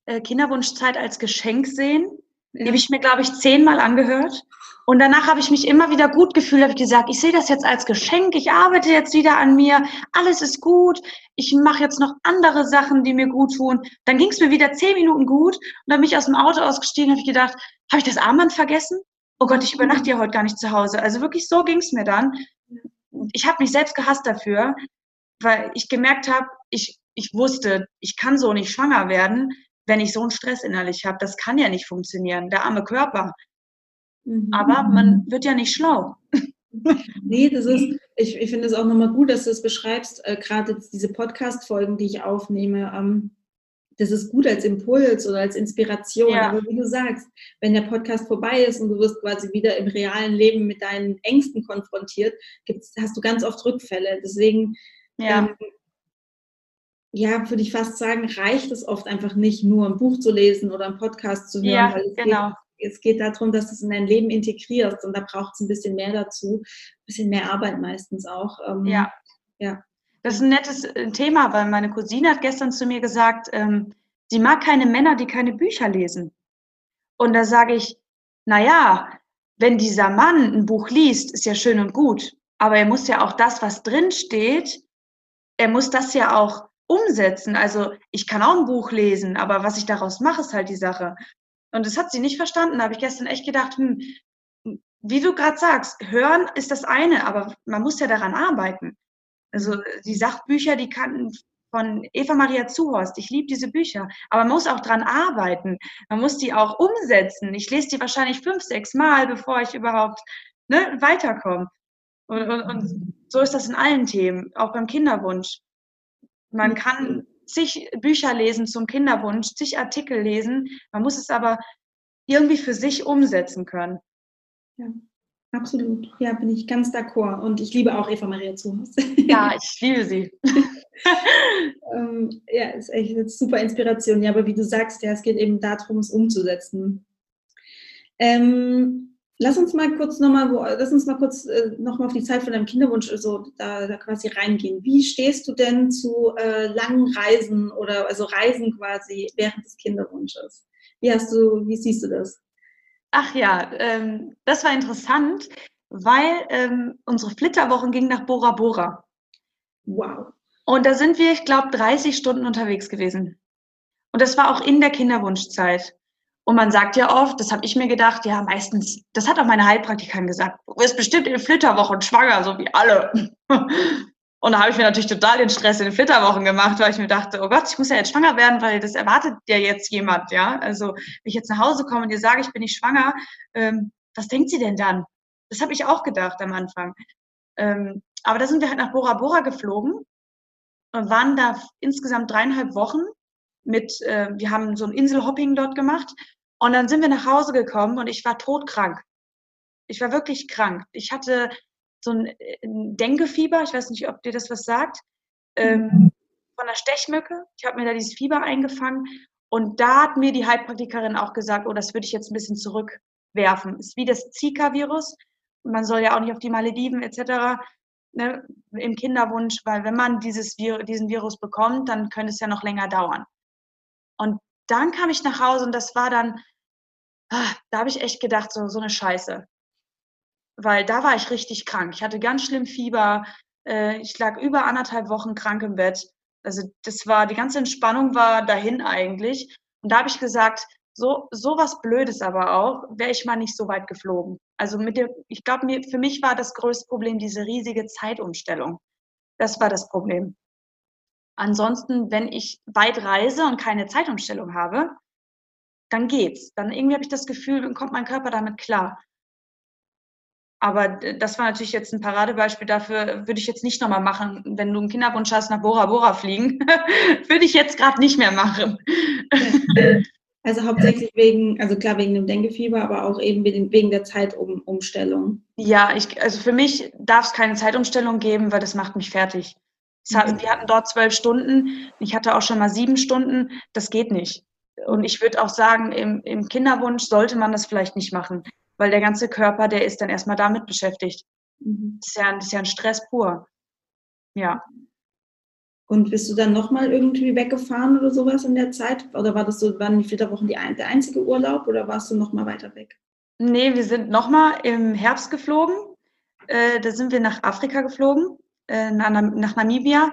äh, Kinderwunschzeit als Geschenk sehen. Die habe ich mir, glaube ich, zehnmal angehört. Und danach habe ich mich immer wieder gut gefühlt, habe ich gesagt, ich sehe das jetzt als Geschenk, ich arbeite jetzt wieder an mir, alles ist gut, ich mache jetzt noch andere Sachen, die mir gut tun. Dann ging es mir wieder zehn Minuten gut und dann bin ich aus dem Auto ausgestiegen, habe ich gedacht, habe ich das Armband vergessen? Oh Gott, ich übernachte ja heute gar nicht zu Hause. Also wirklich so ging es mir dann. Ich habe mich selbst gehasst dafür, weil ich gemerkt habe, ich, ich wusste, ich kann so nicht schwanger werden, wenn ich so einen Stress innerlich habe. Das kann ja nicht funktionieren, der arme Körper. Mhm. Aber man wird ja nicht schlau. Nee, das ist, ich, ich finde es auch nochmal gut, dass du es beschreibst, äh, gerade diese Podcast-Folgen, die ich aufnehme. Ähm, das ist gut als Impuls oder als Inspiration. Ja. Aber wie du sagst, wenn der Podcast vorbei ist und du wirst quasi wieder im realen Leben mit deinen Ängsten konfrontiert, hast du ganz oft Rückfälle. Deswegen, Ja, ähm, ja, würde ich fast sagen, reicht es oft einfach nicht, nur ein Buch zu lesen oder einen Podcast zu hören. ja, es genau. Geht, es geht darum, dass du es in dein Leben integrierst und da braucht es ein bisschen mehr dazu, ein bisschen mehr Arbeit meistens auch. Ähm, Ja. ja. Das ist ein nettes äh, Thema, weil meine Cousine hat gestern zu mir gesagt, ähm, sie mag keine Männer, die keine Bücher lesen. Und da sage ich, na ja, wenn dieser Mann ein Buch liest, ist ja schön und gut, aber er muss ja auch das, was drin steht, er muss das ja auch umsetzen. Also ich kann auch ein Buch lesen, aber was ich daraus mache, ist halt die Sache. Und das hat sie nicht verstanden. Da habe ich gestern echt gedacht, hm, wie du gerade sagst, hören ist das eine, aber man muss ja daran arbeiten. Also die Sachbücher, die kann von Eva Maria Zuhorst, ich liebe diese Bücher, aber man muss auch dran arbeiten. Man muss die auch umsetzen. Ich lese die wahrscheinlich fünf, sechs Mal, bevor ich überhaupt ne, weiterkomme. Und, und, und so ist das in allen Themen, auch beim Kinderwunsch. Man kann zig Bücher lesen zum Kinderwunsch, zig Artikel lesen, man muss es aber irgendwie für sich umsetzen können. Absolut. Ja, bin ich ganz d'accord. Und ich liebe auch Eva Maria Zuhause. Ja, ich liebe sie. ähm, ja, ist echt eine super Inspiration. Ja, aber wie du sagst, ja, es geht eben darum, es umzusetzen. Ähm, lass uns mal kurz nochmal, lass uns mal kurz äh, nochmal auf die Zeit von deinem Kinderwunsch so da, da quasi reingehen. Wie stehst du denn zu äh, langen Reisen oder also Reisen quasi während des Kinderwunsches? Wie hast du, wie siehst du das? Ach ja, ähm, das war interessant, weil ähm, unsere Flitterwochen gingen nach Bora Bora. Wow. Und da sind wir, ich glaube, 30 Stunden unterwegs gewesen. Und das war auch in der Kinderwunschzeit. Und man sagt ja oft, das habe ich mir gedacht, ja, meistens, das hat auch meine Heilpraktikerin gesagt, du wirst bestimmt in Flitterwochen schwanger, so wie alle. Und da habe ich mir natürlich total den Stress in den Flitterwochen gemacht, weil ich mir dachte, oh Gott, ich muss ja jetzt schwanger werden, weil das erwartet ja jetzt jemand, ja. Also, wenn ich jetzt nach Hause komme und ihr sage, ich bin nicht schwanger, ähm, was denkt sie denn dann? Das habe ich auch gedacht am Anfang. Ähm, aber da sind wir halt nach Bora Bora geflogen und waren da insgesamt dreieinhalb Wochen mit, äh, wir haben so ein Inselhopping dort gemacht und dann sind wir nach Hause gekommen und ich war todkrank. Ich war wirklich krank. Ich hatte so ein, ein Denkefieber, ich weiß nicht, ob dir das was sagt, ähm, von der Stechmücke. Ich habe mir da dieses Fieber eingefangen und da hat mir die Heilpraktikerin auch gesagt, oh, das würde ich jetzt ein bisschen zurückwerfen. Ist wie das Zika-Virus. Man soll ja auch nicht auf die Malediven etc. Ne, im Kinderwunsch, weil wenn man dieses Vir diesen Virus bekommt, dann könnte es ja noch länger dauern. Und dann kam ich nach Hause und das war dann, ah, da habe ich echt gedacht, so, so eine Scheiße. Weil da war ich richtig krank. Ich hatte ganz schlimm Fieber. Äh, ich lag über anderthalb Wochen krank im Bett. Also das war, die ganze Entspannung war dahin eigentlich. Und da habe ich gesagt, so, so was Blödes aber auch, wäre ich mal nicht so weit geflogen. Also mit der, ich glaube, mir, für mich war das größte Problem diese riesige Zeitumstellung. Das war das Problem. Ansonsten, wenn ich weit reise und keine Zeitumstellung habe, dann geht's. Dann irgendwie habe ich das Gefühl, dann kommt mein Körper damit klar. Aber das war natürlich jetzt ein Paradebeispiel dafür, würde ich jetzt nicht nochmal machen. Wenn du einen Kinderwunsch hast, nach Bora Bora fliegen, würde ich jetzt gerade nicht mehr machen. Also hauptsächlich wegen, also klar wegen dem Denkefieber, aber auch eben wegen der Zeitumstellung. Ja, ich, also für mich darf es keine Zeitumstellung geben, weil das macht mich fertig. Hat, wir hatten dort zwölf Stunden, ich hatte auch schon mal sieben Stunden, das geht nicht. Und ich würde auch sagen, im, im Kinderwunsch sollte man das vielleicht nicht machen, weil der ganze Körper, der ist dann erstmal damit beschäftigt. Mhm. Das, ist ja, das ist ja ein Stress pur. Ja. Und bist du dann nochmal irgendwie weggefahren oder sowas in der Zeit? Oder war das so, waren die Flitterwochen die ein, der einzige Urlaub oder warst du nochmal weiter weg? Nee, wir sind nochmal im Herbst geflogen. Äh, da sind wir nach Afrika geflogen, äh, nach, Namibia.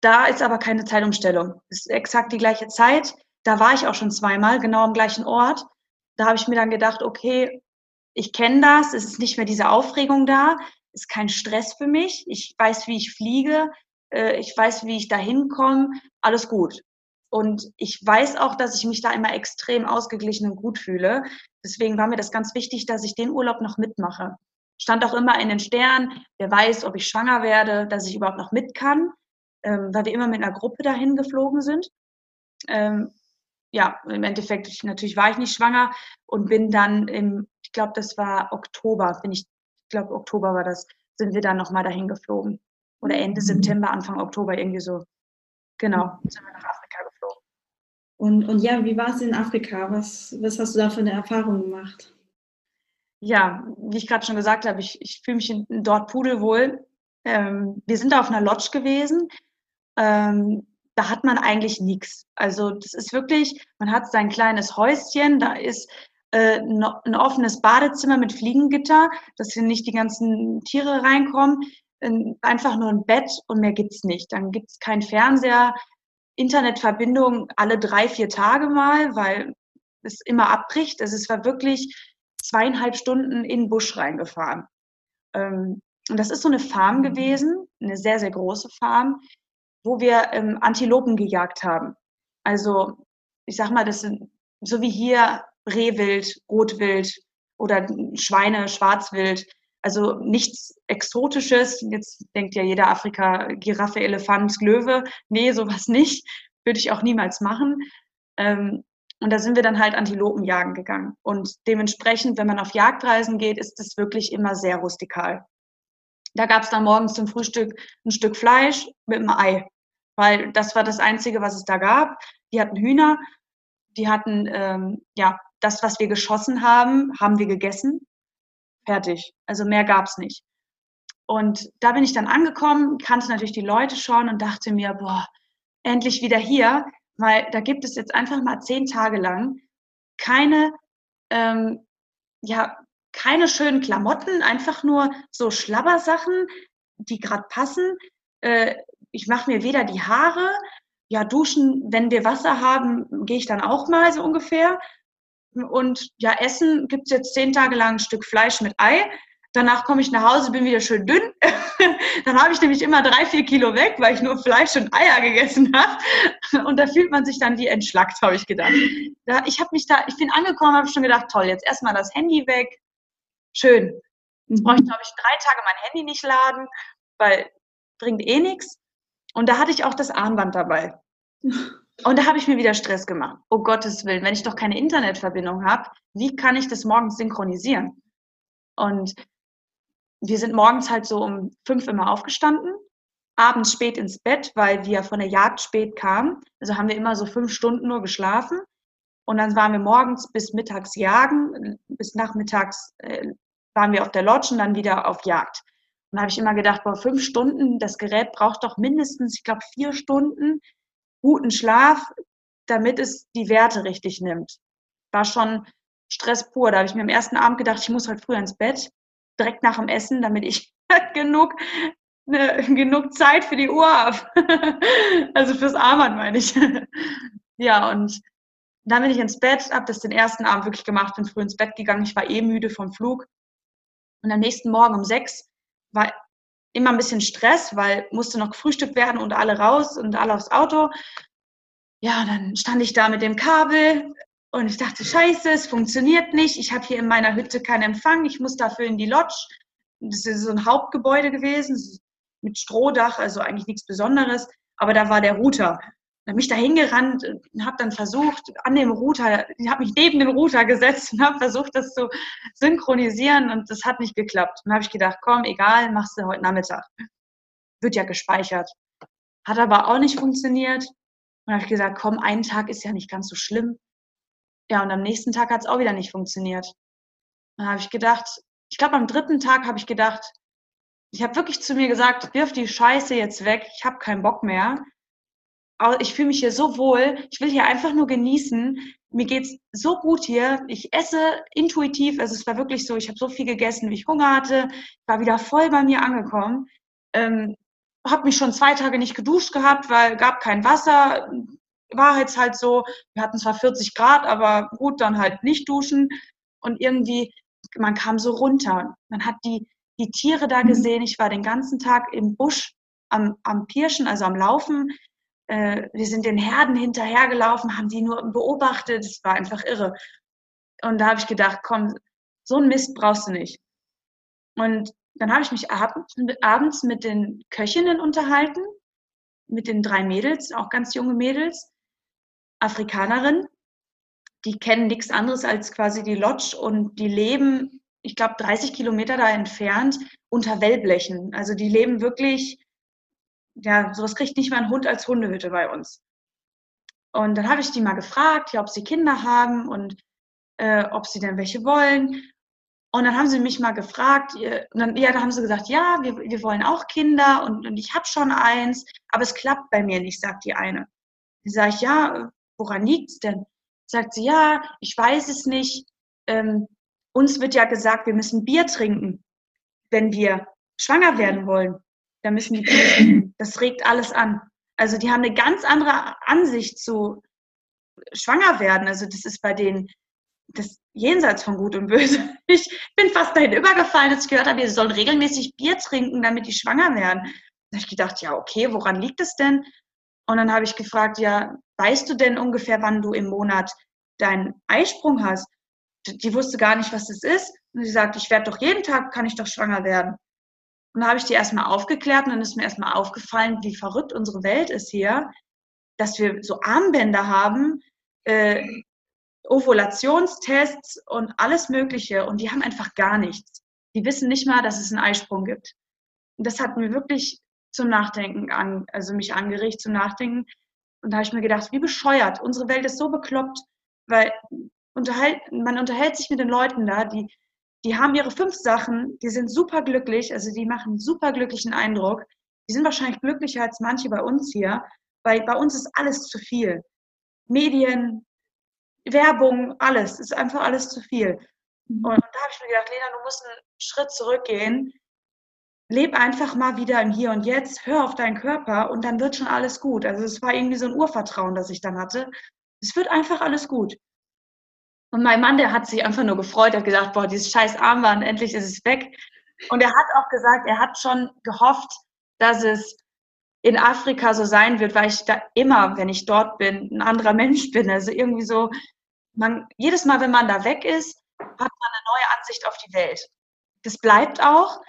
Da ist aber keine Zeitumstellung. Es ist exakt die gleiche Zeit. Da war ich auch schon zweimal, genau am gleichen Ort. Da habe ich mir dann gedacht, okay, ich kenne das, es ist nicht mehr diese Aufregung da, ist kein Stress für mich. Ich weiß, wie ich fliege, äh, ich weiß, wie ich da hinkomme, alles gut. Und ich weiß auch, dass ich mich da immer extrem ausgeglichen und gut fühle. Deswegen war mir das ganz wichtig, dass ich den Urlaub noch mitmache. Stand auch immer in den Sternen, wer weiß, ob ich schwanger werde, dass ich überhaupt noch mit kann, ähm, weil wir immer mit einer Gruppe dahin geflogen sind. Ähm, ja, im Endeffekt, ich, natürlich war ich nicht schwanger und bin dann im, ich glaube, das war Oktober, bin ich, ich glaube, Oktober war das, sind wir dann nochmal dahin geflogen oder Ende mhm. September, Anfang Oktober irgendwie so. Genau, sind wir nach Afrika geflogen. Und, und ja, wie war es in Afrika? Was, was hast du da für eine Erfahrung gemacht? Ja, wie ich gerade schon gesagt habe, ich, ich fühle mich in, dort pudelwohl. Ähm, wir sind da auf einer Lodge gewesen. Ähm, da hat man eigentlich nichts. Also das ist wirklich, man hat sein kleines Häuschen, da ist äh, ein offenes Badezimmer mit Fliegengitter, dass hier nicht die ganzen Tiere reinkommen einfach nur ein Bett und mehr gibt's nicht. Dann gibt's kein Fernseher, Internetverbindung alle drei, vier Tage mal, weil es immer abbricht. Also es war wirklich zweieinhalb Stunden in den Busch reingefahren. Ähm, und das ist so eine Farm mhm. gewesen, eine sehr, sehr große Farm, wo wir ähm, Antilopen gejagt haben. Also ich sag mal, das sind so wie hier Rehwild, Rotwild oder Schweine, Schwarzwild. Also nichts Exotisches. Jetzt denkt ja jeder Afrika, Giraffe, Elefant, Löwe. Nee, sowas nicht. Würde ich auch niemals machen. Ähm, und da sind wir dann halt Antilopen jagen gegangen. Und dementsprechend, wenn man auf Jagdreisen geht, ist es wirklich immer sehr rustikal. Da gab es dann morgens zum Frühstück ein Stück Fleisch mit einem Ei, weil das war das Einzige, was es da gab. Die hatten Hühner, die hatten ähm, ja das, was wir geschossen haben, haben wir gegessen. Fertig. Also mehr gab's nicht. Und da bin ich dann angekommen, kannte natürlich die Leute schon und dachte mir, boah, endlich wieder hier, weil da gibt es jetzt einfach mal zehn Tage lang keine, ähm, ja, keine schönen Klamotten, einfach nur so Schlabbersachen, die gerade passen. Äh, ich mache mir weder die Haare, ja, duschen, wenn wir Wasser haben, gehe ich dann auch mal so ungefähr. Und ja, Essen gibt es jetzt zehn Tage lang ein Stück Fleisch mit Ei. Danach komme ich nach Hause, bin wieder schön dünn. dann habe ich nämlich immer drei, vier Kilo weg, weil ich nur Fleisch und Eier gegessen habe. Und da fühlt man sich dann wie entschlackt, habe ich gedacht. Da, ich habe mich da, ich bin angekommen, habe schon gedacht, toll, jetzt erstmal das Handy weg. Schön. Jetzt brauche ich, glaube ich, drei Tage mein Handy nicht laden, weil bringt eh nichts. Und da hatte ich auch das Armband dabei. Und da habe ich mir wieder Stress gemacht. Oh Gottes Willen, wenn ich doch keine Internetverbindung habe, wie kann ich das morgens synchronisieren? Und wir sind morgens halt so um fünf immer aufgestanden, abends spät ins Bett, weil wir von der Jagd spät kamen. Also haben wir immer so fünf Stunden nur geschlafen. Und dann waren wir morgens bis mittags jagen, bis nachmittags äh, waren wir auf der Lodge und dann wieder auf Jagd. Und da habe ich immer gedacht, boah, fünf Stunden, das Gerät braucht doch mindestens, ich glaube, vier Stunden guten Schlaf, damit es die Werte richtig nimmt. War schon Stress pur. Da habe ich mir am ersten Abend gedacht, ich muss halt früher ins Bett, direkt nach dem Essen, damit ich genug, ne, genug Zeit für die Uhr habe. also fürs Armband meine ich. ja, und dann bin ich ins Bett, habe das den ersten Abend wirklich gemacht, bin früh ins Bett gegangen. Ich war eh müde vom Flug. Und am nächsten Morgen um sechs war immer ein bisschen Stress, weil musste noch gefrühstückt werden und alle raus und alle aufs Auto. Ja, dann stand ich da mit dem Kabel und ich dachte, scheiße, es funktioniert nicht. Ich habe hier in meiner Hütte keinen Empfang. Ich muss dafür in die Lodge. Das ist so ein Hauptgebäude gewesen mit Strohdach, also eigentlich nichts Besonderes. Aber da war der Router. Dann bin ich da hingerannt und habe dann versucht, an dem Router, ich habe mich neben den Router gesetzt und habe versucht, das zu synchronisieren und das hat nicht geklappt. Dann habe ich gedacht, komm, egal, machst du heute Nachmittag. Wird ja gespeichert. Hat aber auch nicht funktioniert. Und habe ich gesagt, komm, ein Tag ist ja nicht ganz so schlimm. Ja, und am nächsten Tag hat es auch wieder nicht funktioniert. Dann habe ich gedacht, ich glaube, am dritten Tag habe ich gedacht, ich habe wirklich zu mir gesagt, wirf die Scheiße jetzt weg, ich habe keinen Bock mehr. Ich fühle mich hier so wohl, ich will hier einfach nur genießen. Mir geht's so gut hier. Ich esse intuitiv, also es war wirklich so, ich habe so viel gegessen, wie ich Hunger hatte, war wieder voll bei mir angekommen. Ähm, habe mich schon zwei Tage nicht geduscht gehabt, weil gab kein Wasser. War jetzt halt so, wir hatten zwar 40 Grad, aber gut, dann halt nicht duschen. Und irgendwie, man kam so runter. Man hat die, die Tiere da mhm. gesehen. Ich war den ganzen Tag im Busch am, am Pirschen, also am Laufen. Äh, wir sind den Herden hinterhergelaufen, haben die nur beobachtet. Es war einfach irre. Und da habe ich gedacht, komm, so ein Mist brauchst du nicht. Und dann habe ich mich abends mit den Köchinnen unterhalten, mit den drei Mädels, auch ganz junge Mädels, Afrikanerinnen. Die kennen nichts anderes als quasi die Lodge und die leben, ich glaube, 30 Kilometer da entfernt unter Wellblechen. Also die leben wirklich, ja, sowas kriegt nicht mal ein Hund als Hundehütte bei uns. Und dann habe ich die mal gefragt, ja, ob sie Kinder haben und äh, ob sie denn welche wollen. Und dann haben sie mich mal gefragt, dann, ja, da haben sie gesagt, ja, wir, wir wollen auch Kinder und, und ich habe schon eins, aber es klappt bei mir nicht, sagt die eine. Dann sage ich, ja, woran liegt's denn? Sagt sie, ja, ich weiß es nicht. Ähm, uns wird ja gesagt, wir müssen Bier trinken, wenn wir schwanger werden wollen. Da müssen die Bier trinken. Das regt alles an. Also die haben eine ganz andere Ansicht zu schwanger werden. Also das ist bei denen das jenseits von Gut und Böse. Ich bin fast dahin übergefallen, als ich gehört habe, wir sollen regelmäßig Bier trinken, damit die schwanger werden. Da habe ich gedacht, ja, okay, woran liegt es denn? Und dann habe ich gefragt, ja, weißt du denn ungefähr, wann du im Monat deinen Eisprung hast? Die wusste gar nicht, was das ist. Und sie sagt, ich werde doch jeden Tag, kann ich doch schwanger werden. Und dann habe ich die erstmal aufgeklärt und dann ist mir erstmal aufgefallen, wie verrückt unsere Welt ist hier, dass wir so Armbänder haben, äh, Ovulationstests und alles Mögliche und die haben einfach gar nichts. Die wissen nicht mal, dass es einen Eisprung gibt. Und das hat mir wirklich zum Nachdenken an, also mich angeregt zum Nachdenken. Und da habe ich mir gedacht, wie bescheuert. Unsere Welt ist so bekloppt, weil unterhalt, man unterhält sich mit den Leuten da, die, die haben ihre fünf Sachen, die sind super glücklich, also die machen super glücklichen Eindruck. Die sind wahrscheinlich glücklicher als manche bei uns hier, weil bei uns ist alles zu viel. Medien, Werbung, alles. Ist einfach alles zu viel. Mhm. Und da habe ich mir gedacht, Lena, du musst einen Schritt zurückgehen. Leb einfach mal wieder im Hier und Jetzt, hör auf deinen Körper und dann wird schon alles gut. Also es war irgendwie so ein Urvertrauen, das ich dann hatte. Es wird einfach alles gut. Und mein Mann, der hat sich einfach nur gefreut, hat gesagt, boah, dieses scheiß Armband, endlich ist es weg. Und er hat auch gesagt, er hat schon gehofft, dass es in Afrika so sein wird, weil ich da immer, wenn ich dort bin, ein anderer Mensch bin. Also irgendwie so, man, jedes Mal, wenn man da weg ist, hat man eine neue Ansicht auf die Welt. Das bleibt auch.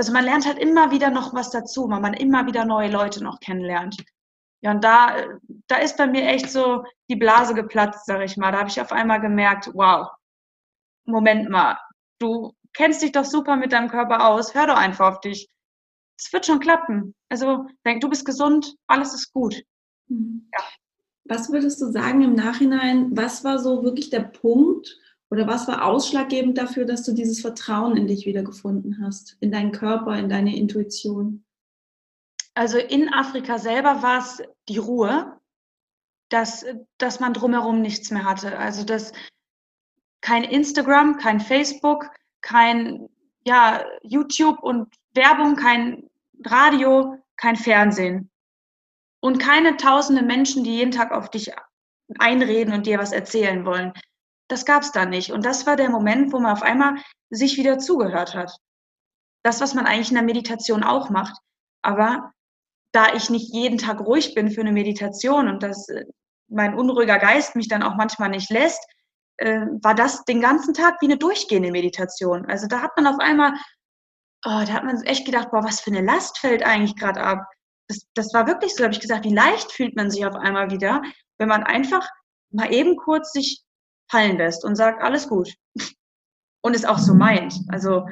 Also man lernt halt immer wieder noch was dazu, weil man immer wieder neue Leute noch kennenlernt. Ja, und da, da ist bei mir echt so die Blase geplatzt, sag ich mal. Da habe ich auf einmal gemerkt, wow, Moment mal, du kennst dich doch super mit deinem Körper aus, hör doch einfach auf dich es wird schon klappen. Also denk, du bist gesund, alles ist gut. Mhm. Ja. Was würdest du sagen im Nachhinein, was war so wirklich der Punkt oder was war ausschlaggebend dafür, dass du dieses Vertrauen in dich wiedergefunden hast, in deinen Körper, in deine Intuition? Also in Afrika selber war es die Ruhe, dass, dass man drumherum nichts mehr hatte. Also dass kein Instagram, kein Facebook, kein ja, YouTube und Werbung, kein Radio, kein Fernsehen und keine tausende Menschen, die jeden Tag auf dich einreden und dir was erzählen wollen. Das gab es da nicht. Und das war der Moment, wo man auf einmal sich wieder zugehört hat. Das, was man eigentlich in der Meditation auch macht. Aber da ich nicht jeden Tag ruhig bin für eine Meditation und dass äh, mein unruhiger Geist mich dann auch manchmal nicht lässt, äh, war das den ganzen Tag wie eine durchgehende Meditation. Also da hat man auf einmal oh, da hat man echt gedacht, boah, was für eine Last fällt eigentlich gerade ab. Das, das war wirklich so, habe ich gesagt, wie leicht fühlt man sich auf einmal wieder, wenn man einfach mal eben kurz sich fallen lässt und sagt, alles gut. Und es auch so meint. Also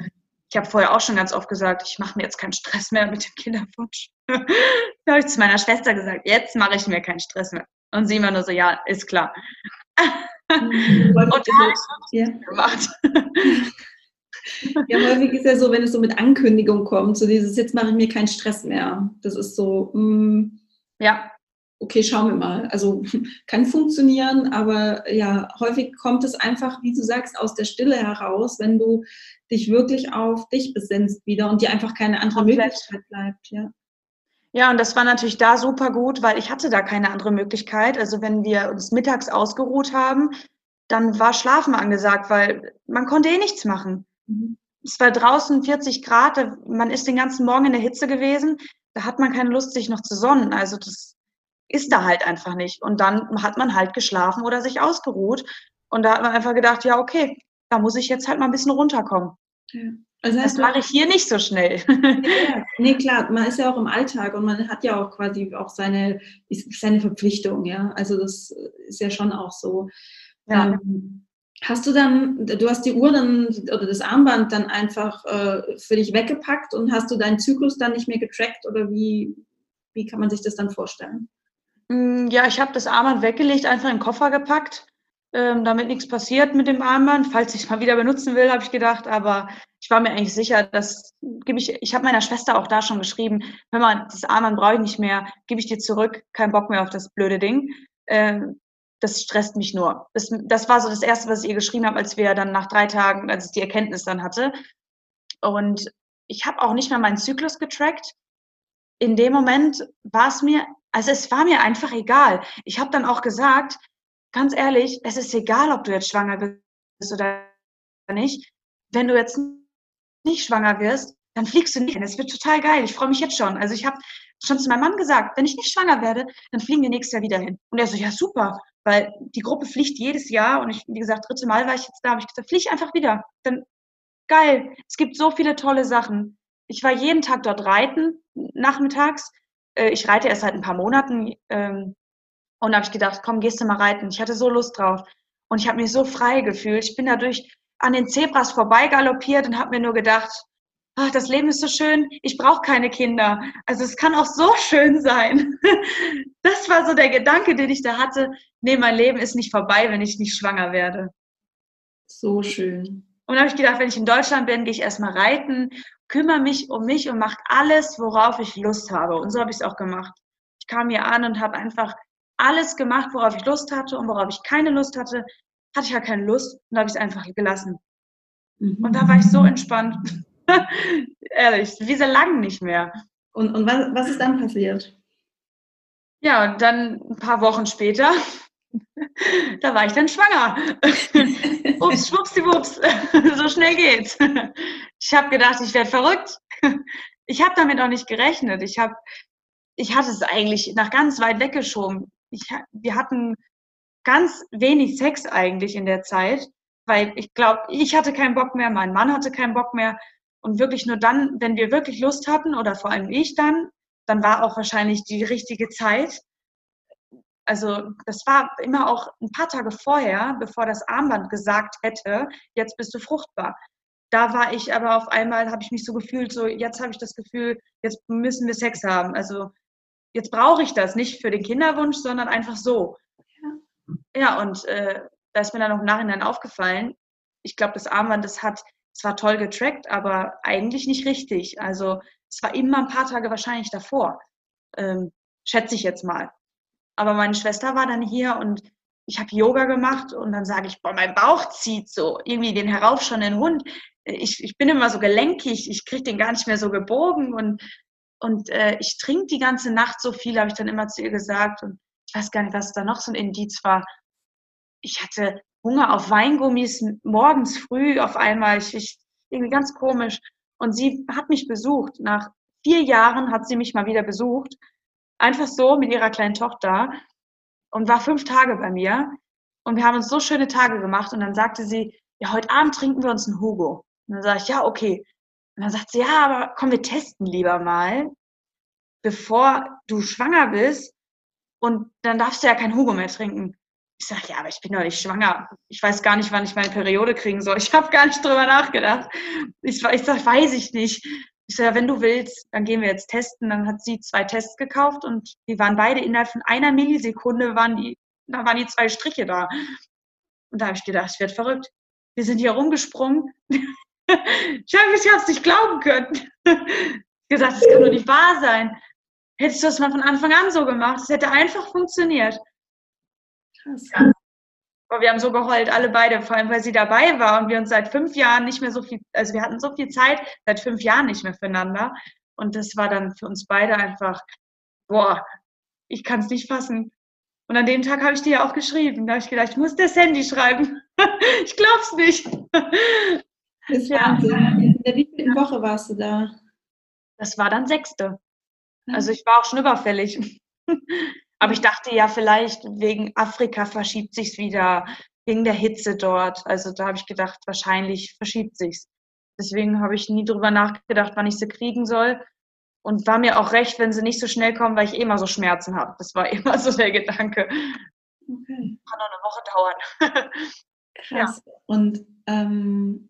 ich habe vorher auch schon ganz oft gesagt, ich mache mir jetzt keinen Stress mehr mit dem Kinderwunsch. da habe ich zu meiner Schwester gesagt, jetzt mache ich mir keinen Stress mehr. Und sie immer nur so, ja, ist klar. Mhm. Und da ja. gemacht. Ja, häufig ist ja so, wenn es so mit Ankündigung kommt, so dieses, jetzt mache ich mir keinen Stress mehr. Das ist so, mh, mm, ja, okay, schauen wir mal. Also kann funktionieren, aber ja, häufig kommt es einfach, wie du sagst, aus der Stille heraus, wenn du dich wirklich auf dich besinnst wieder und dir einfach keine andere Komplett. Möglichkeit bleibt, ja. Ja, und das war natürlich da super gut, weil ich hatte da keine andere Möglichkeit. Also wenn wir uns mittags ausgeruht haben, dann war Schlafen angesagt, weil man konnte eh nichts machen. Mhm. Es war draußen 40 Grad, man ist den ganzen Morgen in der Hitze gewesen, da hat man keine Lust, sich noch zu sonnen. Also das ist da halt einfach nicht. Und dann hat man halt geschlafen oder sich ausgeruht. Und da hat man einfach gedacht, ja, okay, da muss ich jetzt halt mal ein bisschen runterkommen. Ja. Also das mache ich hier nicht so schnell. Ja, ja. Nee, klar, man ist ja auch im Alltag und man hat ja auch quasi auch seine, seine Verpflichtung, ja. Also das ist ja schon auch so. Ja. Ähm, hast du dann, du hast die Uhr dann oder das Armband dann einfach äh, für dich weggepackt und hast du deinen Zyklus dann nicht mehr getrackt oder wie, wie kann man sich das dann vorstellen? Mm, ja, ich habe das Armband weggelegt, einfach in den Koffer gepackt, ähm, damit nichts passiert mit dem Armband. Falls ich es mal wieder benutzen will, habe ich gedacht. Aber ich war mir eigentlich sicher, dass gebe ich. Ich habe meiner Schwester auch da schon geschrieben, hör mal, das Armband brauche ich nicht mehr, gebe ich dir zurück, kein Bock mehr auf das blöde Ding. Ähm, das stresst mich nur. Das, das war so das Erste, was ich ihr geschrieben habe, als wir dann nach drei Tagen, als ich die Erkenntnis dann hatte. Und ich habe auch nicht mehr meinen Zyklus getrackt. In dem Moment war es mir also es war mir einfach egal. Ich habe dann auch gesagt, ganz ehrlich, es ist egal, ob du jetzt schwanger bist oder nicht. Wenn du jetzt nicht schwanger wirst, dann fliegst du nicht hin. Es wird total geil. Ich freue mich jetzt schon. Also ich habe schon zu meinem Mann gesagt, wenn ich nicht schwanger werde, dann fliegen wir nächstes Jahr wieder hin. Und er so, ja super, weil die Gruppe fliegt jedes Jahr und ich, wie gesagt, dritte Mal war ich jetzt da, habe ich gesagt, flieg einfach wieder. Dann geil. Es gibt so viele tolle Sachen. Ich war jeden Tag dort reiten, nachmittags äh, ich reite erst seit ein paar Monaten ähm, und habe ich gedacht, komm, gehst du mal reiten. Ich hatte so Lust drauf und ich habe mich so frei gefühlt. Ich bin dadurch an den Zebras vorbeigaloppiert und habe mir nur gedacht, ach, das Leben ist so schön, ich brauche keine Kinder. Also es kann auch so schön sein. Das war so der Gedanke, den ich da hatte. Nee, mein Leben ist nicht vorbei, wenn ich nicht schwanger werde. So schön. Und dann habe ich gedacht, wenn ich in Deutschland bin, gehe ich erstmal reiten kümmere mich um mich und mache alles, worauf ich Lust habe. Und so habe ich es auch gemacht. Ich kam hier an und habe einfach alles gemacht, worauf ich Lust hatte und worauf ich keine Lust hatte, hatte ich ja keine Lust und habe ich es einfach gelassen. Und da war ich so entspannt. Ehrlich, wie so lang nicht mehr. Und, und was, was ist dann passiert? Ja, und dann ein paar Wochen später, da war ich dann schwanger. Ups, schwuppsdiwupps, so schnell geht's. Ich habe gedacht, ich werde verrückt. Ich habe damit auch nicht gerechnet. Ich habe, ich hatte es eigentlich nach ganz weit weggeschoben. Ich, wir hatten ganz wenig Sex eigentlich in der Zeit, weil ich glaube, ich hatte keinen Bock mehr, mein Mann hatte keinen Bock mehr. Und wirklich nur dann, wenn wir wirklich Lust hatten, oder vor allem ich dann, dann war auch wahrscheinlich die richtige Zeit also das war immer auch ein paar Tage vorher, bevor das Armband gesagt hätte, jetzt bist du fruchtbar. Da war ich aber auf einmal, habe ich mich so gefühlt, so jetzt habe ich das Gefühl, jetzt müssen wir Sex haben. Also jetzt brauche ich das nicht für den Kinderwunsch, sondern einfach so. Ja, ja und äh, da ist mir dann noch im Nachhinein aufgefallen, ich glaube, das Armband, das hat zwar toll getrackt, aber eigentlich nicht richtig. Also es war immer ein paar Tage wahrscheinlich davor. Ähm, schätze ich jetzt mal. Aber meine Schwester war dann hier und ich habe Yoga gemacht und dann sage ich, boah, mein Bauch zieht so, irgendwie den heraufschauenden Hund. Ich, ich bin immer so gelenkig, ich kriege den gar nicht mehr so gebogen und, und äh, ich trinke die ganze Nacht so viel, habe ich dann immer zu ihr gesagt. Und ich weiß gar nicht, was da noch so ein Indiz war. Ich hatte Hunger auf Weingummis morgens früh auf einmal, ich, ich, irgendwie ganz komisch. Und sie hat mich besucht. Nach vier Jahren hat sie mich mal wieder besucht einfach so mit ihrer kleinen Tochter und war fünf Tage bei mir. Und wir haben uns so schöne Tage gemacht. Und dann sagte sie, ja, heute Abend trinken wir uns einen Hugo. Und dann sage ich, ja, okay. Und dann sagt sie, ja, aber komm, wir testen lieber mal, bevor du schwanger bist. Und dann darfst du ja kein Hugo mehr trinken. Ich sage, ja, aber ich bin doch nicht schwanger. Ich weiß gar nicht, wann ich meine Periode kriegen soll. Ich habe gar nicht drüber nachgedacht. Ich, ich sage, weiß ich nicht. Ich so, ja, wenn du willst, dann gehen wir jetzt testen. Dann hat sie zwei Tests gekauft und die waren beide innerhalb von einer Millisekunde waren die, da waren die zwei Striche da. Und da habe ich gedacht, ich werde verrückt. Wir sind hier rumgesprungen. ich habe es nicht glauben können. gesagt, das kann doch nicht wahr sein. Hättest du das mal von Anfang an so gemacht? Es hätte einfach funktioniert. Krass. Ja. Aber wir haben so geheult, alle beide, vor allem weil sie dabei war und wir uns seit fünf Jahren nicht mehr so viel, also wir hatten so viel Zeit, seit fünf Jahren nicht mehr füreinander. Und das war dann für uns beide einfach, boah, ich kann es nicht fassen. Und an dem Tag habe ich dir ja auch geschrieben. Da habe ich gedacht, ich muss das Handy schreiben. ich glaub's nicht. Das ist ja. Wahnsinn. In der wievielten Woche warst du da? Das war dann sechste. Also ich war auch schon überfällig. Aber ich dachte ja, vielleicht wegen Afrika verschiebt sich's wieder, wegen der Hitze dort. Also da habe ich gedacht, wahrscheinlich verschiebt sich's. Deswegen habe ich nie drüber nachgedacht, wann ich sie kriegen soll. Und war mir auch recht, wenn sie nicht so schnell kommen, weil ich eh immer so Schmerzen habe. Das war immer so der Gedanke. Okay. Kann noch eine Woche dauern. Krass. Ja. Und ähm,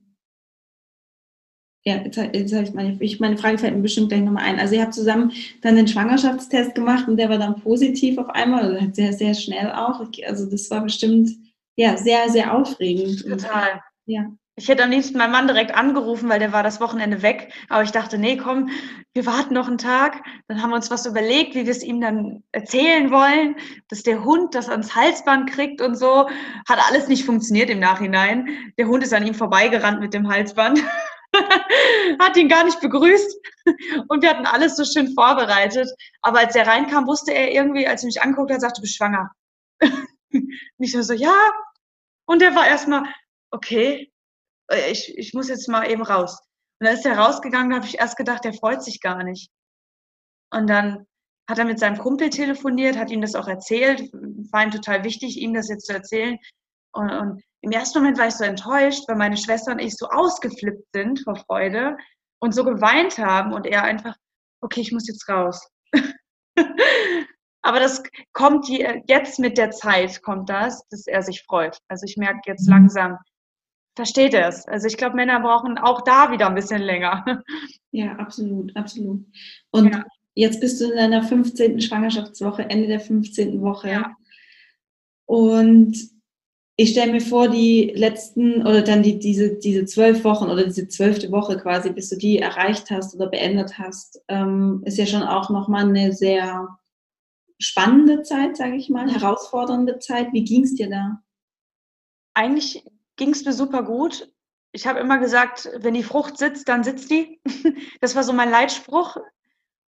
ja, jetzt, jetzt habe ich meine, ich, meine Frage fällt mir bestimmt gleich nochmal ein. Also ihr habt zusammen dann den Schwangerschaftstest gemacht und der war dann positiv auf einmal, also sehr, sehr schnell auch. Also das war bestimmt ja sehr, sehr aufregend. Total. Ja. Ich hätte am liebsten meinen Mann direkt angerufen, weil der war das Wochenende weg. Aber ich dachte, nee, komm, wir warten noch einen Tag. Dann haben wir uns was überlegt, wie wir es ihm dann erzählen wollen, dass der Hund das ans Halsband kriegt und so. Hat alles nicht funktioniert im Nachhinein. Der Hund ist an ihm vorbeigerannt mit dem Halsband. hat ihn gar nicht begrüßt und wir hatten alles so schön vorbereitet. Aber als er reinkam, wusste er irgendwie, als er mich anguckte, er sagte, du bist schwanger. und ich so, ja. Und er war erstmal, okay, äh, ich, ich muss jetzt mal eben raus. Und dann ist er rausgegangen, da habe ich erst gedacht, der freut sich gar nicht. Und dann hat er mit seinem Kumpel telefoniert, hat ihm das auch erzählt, war ihm total wichtig, ihm das jetzt zu erzählen. Und, und im ersten Moment war ich so enttäuscht, weil meine Schwester und ich so ausgeflippt sind vor Freude und so geweint haben und er einfach, okay, ich muss jetzt raus. Aber das kommt jetzt mit der Zeit, kommt das, dass er sich freut. Also ich merke jetzt mhm. langsam, versteht er es. Also ich glaube, Männer brauchen auch da wieder ein bisschen länger. Ja, absolut, absolut. Und ja. jetzt bist du in deiner 15. Schwangerschaftswoche, Ende der 15. Woche. Ja. Und ich stelle mir vor, die letzten oder dann die, diese, diese zwölf Wochen oder diese zwölfte Woche quasi, bis du die erreicht hast oder beendet hast, ähm, ist ja schon auch nochmal eine sehr spannende Zeit, sage ich mal, herausfordernde Zeit. Wie ging es dir da? Eigentlich ging es mir super gut. Ich habe immer gesagt, wenn die Frucht sitzt, dann sitzt die. Das war so mein Leitspruch.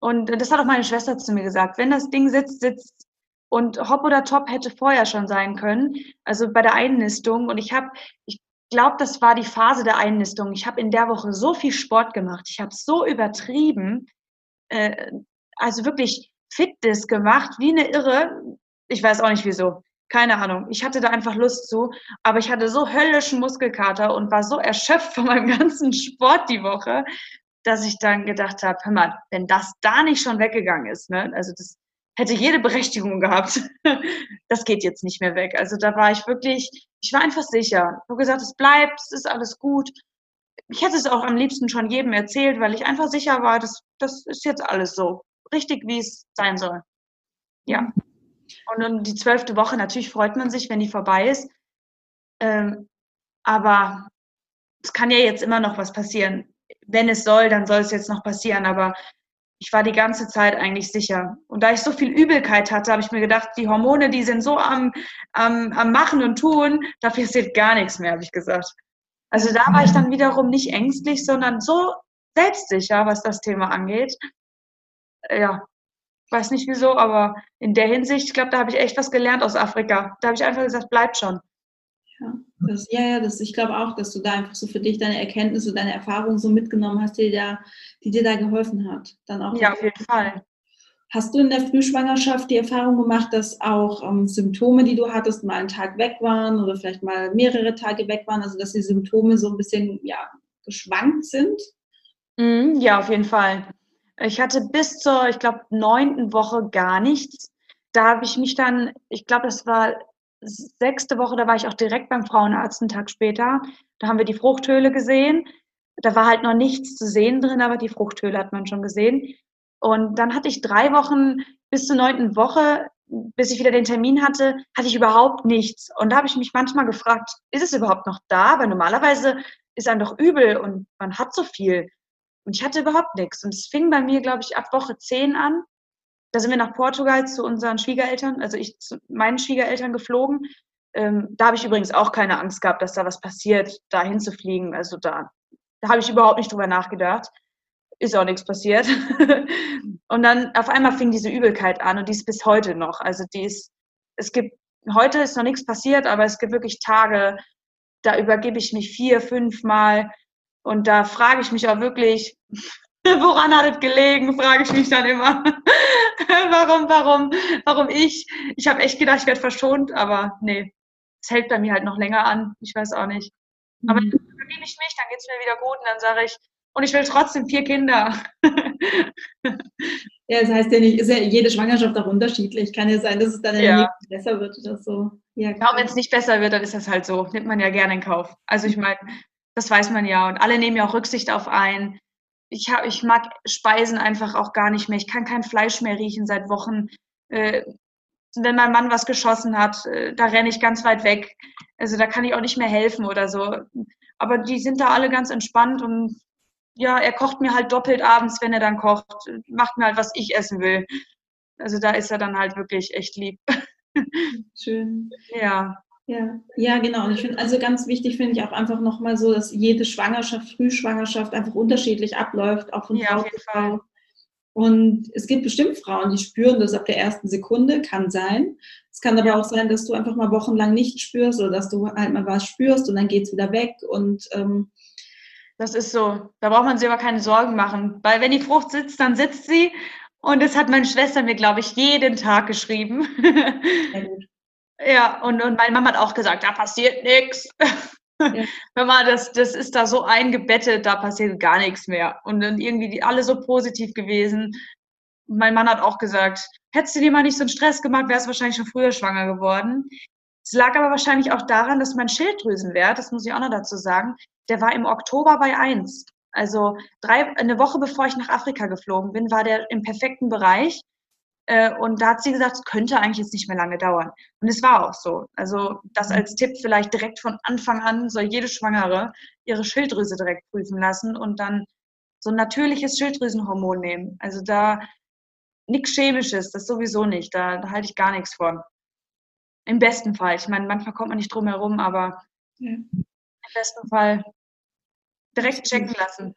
Und das hat auch meine Schwester zu mir gesagt. Wenn das Ding sitzt, sitzt und Hop oder Top hätte vorher schon sein können, also bei der Einnistung. Und ich habe, ich glaube, das war die Phase der Einnistung. Ich habe in der Woche so viel Sport gemacht. Ich habe so übertrieben, äh, also wirklich Fitness gemacht, wie eine Irre. Ich weiß auch nicht wieso. Keine Ahnung. Ich hatte da einfach Lust zu, aber ich hatte so höllischen Muskelkater und war so erschöpft von meinem ganzen Sport die Woche, dass ich dann gedacht habe, hör mal, wenn das da nicht schon weggegangen ist, ne, also das hätte jede Berechtigung gehabt. Das geht jetzt nicht mehr weg. Also da war ich wirklich, ich war einfach sicher. Ich habe gesagt, es bleibt, es ist alles gut. Ich hätte es auch am liebsten schon jedem erzählt, weil ich einfach sicher war, das, das ist jetzt alles so. Richtig, wie es sein soll. Ja. Und dann die zwölfte Woche, natürlich freut man sich, wenn die vorbei ist. Ähm, aber es kann ja jetzt immer noch was passieren. Wenn es soll, dann soll es jetzt noch passieren. Aber ich war die ganze Zeit eigentlich sicher. Und da ich so viel Übelkeit hatte, habe ich mir gedacht, die Hormone, die sind so am, am, am Machen und Tun, da passiert gar nichts mehr, habe ich gesagt. Also da war ich dann wiederum nicht ängstlich, sondern so selbstsicher, was das Thema angeht. Ja, weiß nicht wieso, aber in der Hinsicht, ich glaube, da habe ich echt was gelernt aus Afrika. Da habe ich einfach gesagt, bleibt schon. Ja, das, ja, ja das, ich glaube auch, dass du da einfach so für dich deine Erkenntnisse, deine Erfahrungen so mitgenommen hast, die, da, die dir da geholfen hat. Dann auch ja, auf jeden Fall. Hast du in der Frühschwangerschaft die Erfahrung gemacht, dass auch ähm, Symptome, die du hattest, mal einen Tag weg waren oder vielleicht mal mehrere Tage weg waren, also dass die Symptome so ein bisschen ja, geschwankt sind? Mm, ja, auf jeden Fall. Ich hatte bis zur, ich glaube, neunten Woche gar nichts. Da habe ich mich dann, ich glaube, das war sechste Woche, da war ich auch direkt beim Frauenarzt einen Tag später. Da haben wir die Fruchthöhle gesehen. Da war halt noch nichts zu sehen drin, aber die Fruchthöhle hat man schon gesehen. Und dann hatte ich drei Wochen bis zur neunten Woche bis ich wieder den Termin hatte, hatte ich überhaupt nichts. Und da habe ich mich manchmal gefragt, ist es überhaupt noch da? Weil normalerweise ist einem doch übel und man hat so viel. Und ich hatte überhaupt nichts. Und es fing bei mir, glaube ich, ab Woche 10 an. Da sind wir nach Portugal zu unseren Schwiegereltern, also ich zu meinen Schwiegereltern geflogen. Ähm, da habe ich übrigens auch keine Angst gehabt, dass da was passiert, da hinzufliegen. Also da, da habe ich überhaupt nicht drüber nachgedacht. Ist auch nichts passiert. und dann auf einmal fing diese Übelkeit an und die ist bis heute noch. Also die ist, es gibt, heute ist noch nichts passiert, aber es gibt wirklich Tage, da übergebe ich mich vier, fünf Mal und da frage ich mich auch wirklich, woran hat es gelegen, frage ich mich dann immer. warum, warum, warum ich? Ich habe echt gedacht, ich werde verschont, aber nee, es hält bei mir halt noch länger an. Ich weiß auch nicht. Aber mhm. dann übergebe ich mich, dann geht es mir wieder gut und dann sage ich, und ich will trotzdem vier Kinder. ja, das heißt ja nicht, ist ja jede Schwangerschaft auch unterschiedlich. Kann ja sein, dass es dann ja. besser wird oder so. Ja, ja wenn es nicht besser wird, dann ist das halt so. Nimmt man ja gerne in Kauf. Also ich meine, das weiß man ja. Und alle nehmen ja auch Rücksicht auf einen. Ich, hab, ich mag Speisen einfach auch gar nicht mehr. Ich kann kein Fleisch mehr riechen seit Wochen. Äh, wenn mein Mann was geschossen hat, äh, da renne ich ganz weit weg. Also da kann ich auch nicht mehr helfen oder so. Aber die sind da alle ganz entspannt und ja, er kocht mir halt doppelt abends, wenn er dann kocht, macht mir halt, was ich essen will. Also da ist er dann halt wirklich echt lieb. Schön. Ja. Ja, ja, genau. Und ich finde, also ganz wichtig finde ich auch einfach nochmal so, dass jede Schwangerschaft, Frühschwangerschaft einfach unterschiedlich abläuft, auch von ja, Frau zu Frau. Und es gibt bestimmt Frauen, die spüren das ab der ersten Sekunde, kann sein. Es kann aber auch sein, dass du einfach mal wochenlang nicht spürst oder dass du halt mal was spürst und dann geht es wieder weg. Und ähm, das ist so. Da braucht man sich aber keine Sorgen machen. Weil wenn die Frucht sitzt, dann sitzt sie. Und das hat meine Schwester mir, glaube ich, jeden Tag geschrieben. Sehr gut. Ja, und, und meine Mama hat auch gesagt, da passiert nichts. Ja. Mama, das, das ist da so eingebettet, da passiert gar nichts mehr. Und dann irgendwie die, alle so positiv gewesen. mein Mann hat auch gesagt, hättest du dir mal nicht so einen Stress gemacht, wärst du wahrscheinlich schon früher schwanger geworden. Es lag aber wahrscheinlich auch daran, dass mein Schilddrüsenwert, das muss ich auch noch dazu sagen, der war im Oktober bei 1. Also drei, eine Woche bevor ich nach Afrika geflogen bin, war der im perfekten Bereich. Äh, und da hat sie gesagt, es könnte eigentlich jetzt nicht mehr lange dauern. Und es war auch so. Also das mhm. als Tipp vielleicht direkt von Anfang an soll jede Schwangere ihre Schilddrüse direkt prüfen lassen und dann so ein natürliches Schilddrüsenhormon nehmen. Also da nichts Chemisches, das sowieso nicht. Da, da halte ich gar nichts von. Im besten Fall. Ich meine, manchmal kommt man nicht drum herum, aber ja. im besten Fall direkt checken lassen.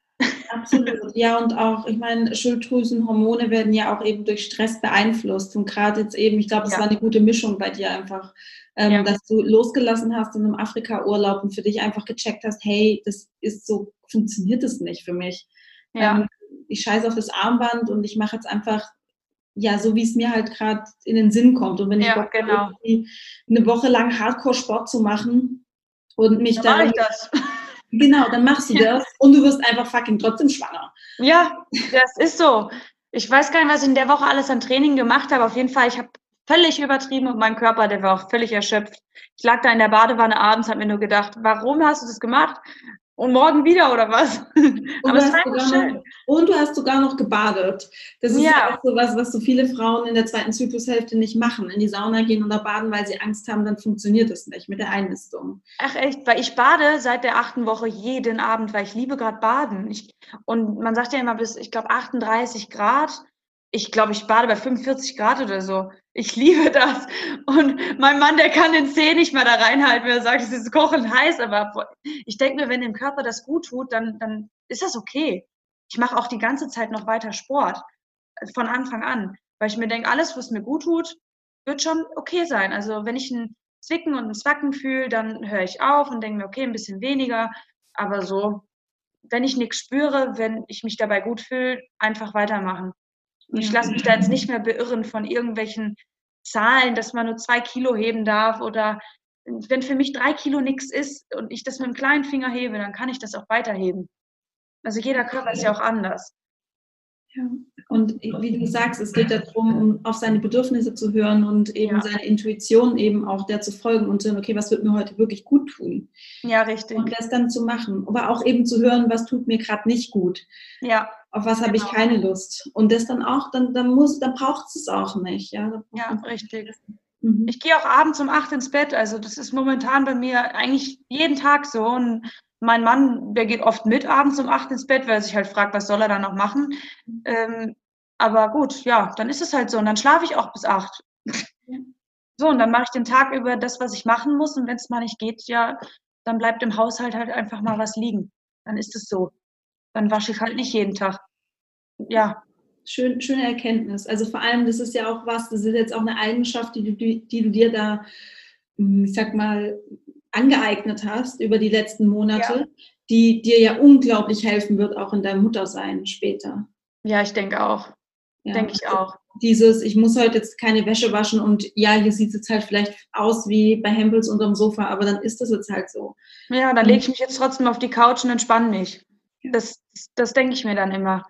Absolut. Ja, und auch, ich meine, Schilddrüsenhormone werden ja auch eben durch Stress beeinflusst. Und gerade jetzt eben, ich glaube, es ja. war eine gute Mischung bei dir einfach, ähm, ja. dass du losgelassen hast in einem Afrika-Urlaub und für dich einfach gecheckt hast, hey, das ist so, funktioniert das nicht für mich. Ja. Ähm, ich scheiße auf das Armband und ich mache jetzt einfach ja, so wie es mir halt gerade in den Sinn kommt. Und wenn ich ja, Bock genau. eine Woche lang Hardcore-Sport zu machen und mich dann. Mach ich das. Genau, dann machst du das und du wirst einfach fucking trotzdem schwanger. Ja, das ist so. Ich weiß gar nicht, was ich in der Woche alles an Training gemacht habe. Auf jeden Fall, ich habe völlig übertrieben und mein Körper, der war auch völlig erschöpft. Ich lag da in der Badewanne abends, habe mir nur gedacht, warum hast du das gemacht? Und morgen wieder oder was? Aber es war schön. Noch, und du hast sogar noch gebadet. Das ist ja. auch so was, was so viele Frauen in der zweiten Zyklushälfte nicht machen. In die Sauna gehen oder baden, weil sie Angst haben, dann funktioniert das nicht mit der Einnistung. Ach echt, weil ich bade seit der achten Woche jeden Abend, weil ich liebe gerade baden. Ich, und man sagt ja immer bis, ich glaube, 38 Grad ich glaube, ich bade bei 45 Grad oder so. Ich liebe das. Und mein Mann, der kann den Zeh nicht mehr da reinhalten, wenn er sagt, es ist kochend heiß. Aber ich denke mir, wenn dem Körper das gut tut, dann, dann ist das okay. Ich mache auch die ganze Zeit noch weiter Sport. Von Anfang an. Weil ich mir denke, alles, was mir gut tut, wird schon okay sein. Also wenn ich ein Zwicken und ein Zwacken fühle, dann höre ich auf und denke mir, okay, ein bisschen weniger. Aber so, wenn ich nichts spüre, wenn ich mich dabei gut fühle, einfach weitermachen. Und ich lasse mich da jetzt nicht mehr beirren von irgendwelchen Zahlen, dass man nur zwei Kilo heben darf oder wenn für mich drei Kilo nichts ist und ich das mit dem kleinen Finger hebe, dann kann ich das auch weiterheben. Also jeder Körper ist ja auch anders. Ja. Und wie du sagst, es geht darum, um auf seine Bedürfnisse zu hören und eben ja. seine Intuition eben auch der zu folgen und zu hören, okay, was wird mir heute wirklich gut tun? Ja, richtig. Und das dann zu machen. Aber auch eben zu hören, was tut mir gerade nicht gut. Ja. Auf was habe ich genau. keine Lust. Und das dann auch, dann, dann muss, dann braucht es auch nicht. Ja, ja richtig. Mhm. Ich gehe auch abends um acht ins Bett. Also das ist momentan bei mir eigentlich jeden Tag so. Und mein Mann, der geht oft mit abends um acht ins Bett, weil er sich halt fragt, was soll er da noch machen. Ähm, aber gut, ja, dann ist es halt so. Und dann schlafe ich auch bis acht. So, und dann mache ich den Tag über das, was ich machen muss. Und wenn es mal nicht geht, ja, dann bleibt im Haushalt halt einfach mal was liegen. Dann ist es so. Dann wasche ich halt nicht jeden Tag. Ja. Schön, schöne Erkenntnis. Also vor allem, das ist ja auch was, das ist jetzt auch eine Eigenschaft, die du, die du dir da, hm, ich sag mal, angeeignet hast über die letzten Monate, ja. die dir ja unglaublich helfen wird, auch in deinem Muttersein später. Ja, ich denke auch. Ja. Denke ich auch. Dieses, ich muss heute jetzt keine Wäsche waschen und ja, hier sieht es jetzt halt vielleicht aus wie bei Hempels unterm Sofa, aber dann ist das jetzt halt so. Ja, dann lege ich mich jetzt trotzdem auf die Couch und entspanne mich. Das, das denke ich mir dann immer.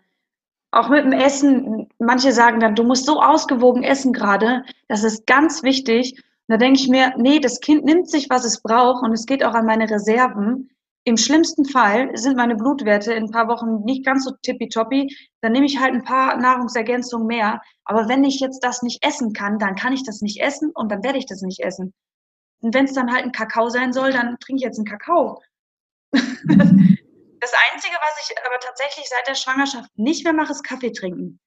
Auch mit dem Essen, manche sagen dann, du musst so ausgewogen essen gerade, das ist ganz wichtig. Und da denke ich mir, nee, das Kind nimmt sich, was es braucht und es geht auch an meine Reserven. Im schlimmsten Fall sind meine Blutwerte in ein paar Wochen nicht ganz so tippitoppi. Dann nehme ich halt ein paar Nahrungsergänzungen mehr. Aber wenn ich jetzt das nicht essen kann, dann kann ich das nicht essen und dann werde ich das nicht essen. Und wenn es dann halt ein Kakao sein soll, dann trinke ich jetzt einen Kakao. das Einzige, was ich aber tatsächlich seit der Schwangerschaft nicht mehr mache, ist Kaffee trinken.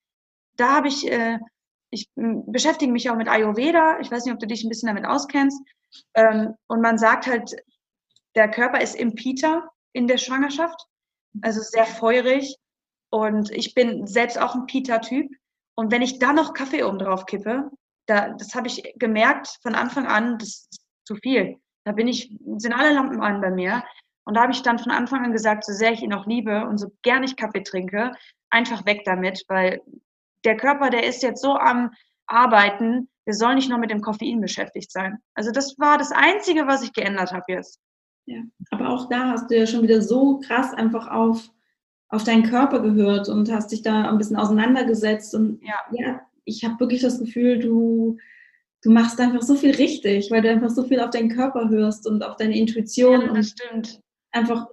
Da habe ich, äh, ich beschäftige mich auch mit Ayurveda. Ich weiß nicht, ob du dich ein bisschen damit auskennst. Ähm, und man sagt halt, der Körper ist im Pita in der Schwangerschaft, also sehr feurig. Und ich bin selbst auch ein Pita-Typ. Und wenn ich da noch Kaffee oben drauf kippe, da, das habe ich gemerkt von Anfang an, das ist zu viel. Da bin ich, sind alle Lampen an bei mir. Und da habe ich dann von Anfang an gesagt, so sehr ich ihn auch liebe und so gern ich Kaffee trinke, einfach weg damit, weil der Körper, der ist jetzt so am Arbeiten, der soll nicht nur mit dem Koffein beschäftigt sein. Also das war das Einzige, was ich geändert habe jetzt. Ja, aber auch da hast du ja schon wieder so krass einfach auf, auf deinen Körper gehört und hast dich da ein bisschen auseinandergesetzt. Und ja, ja ich habe wirklich das Gefühl, du, du machst einfach so viel richtig, weil du einfach so viel auf deinen Körper hörst und auf deine Intuition. Ja, das stimmt. Einfach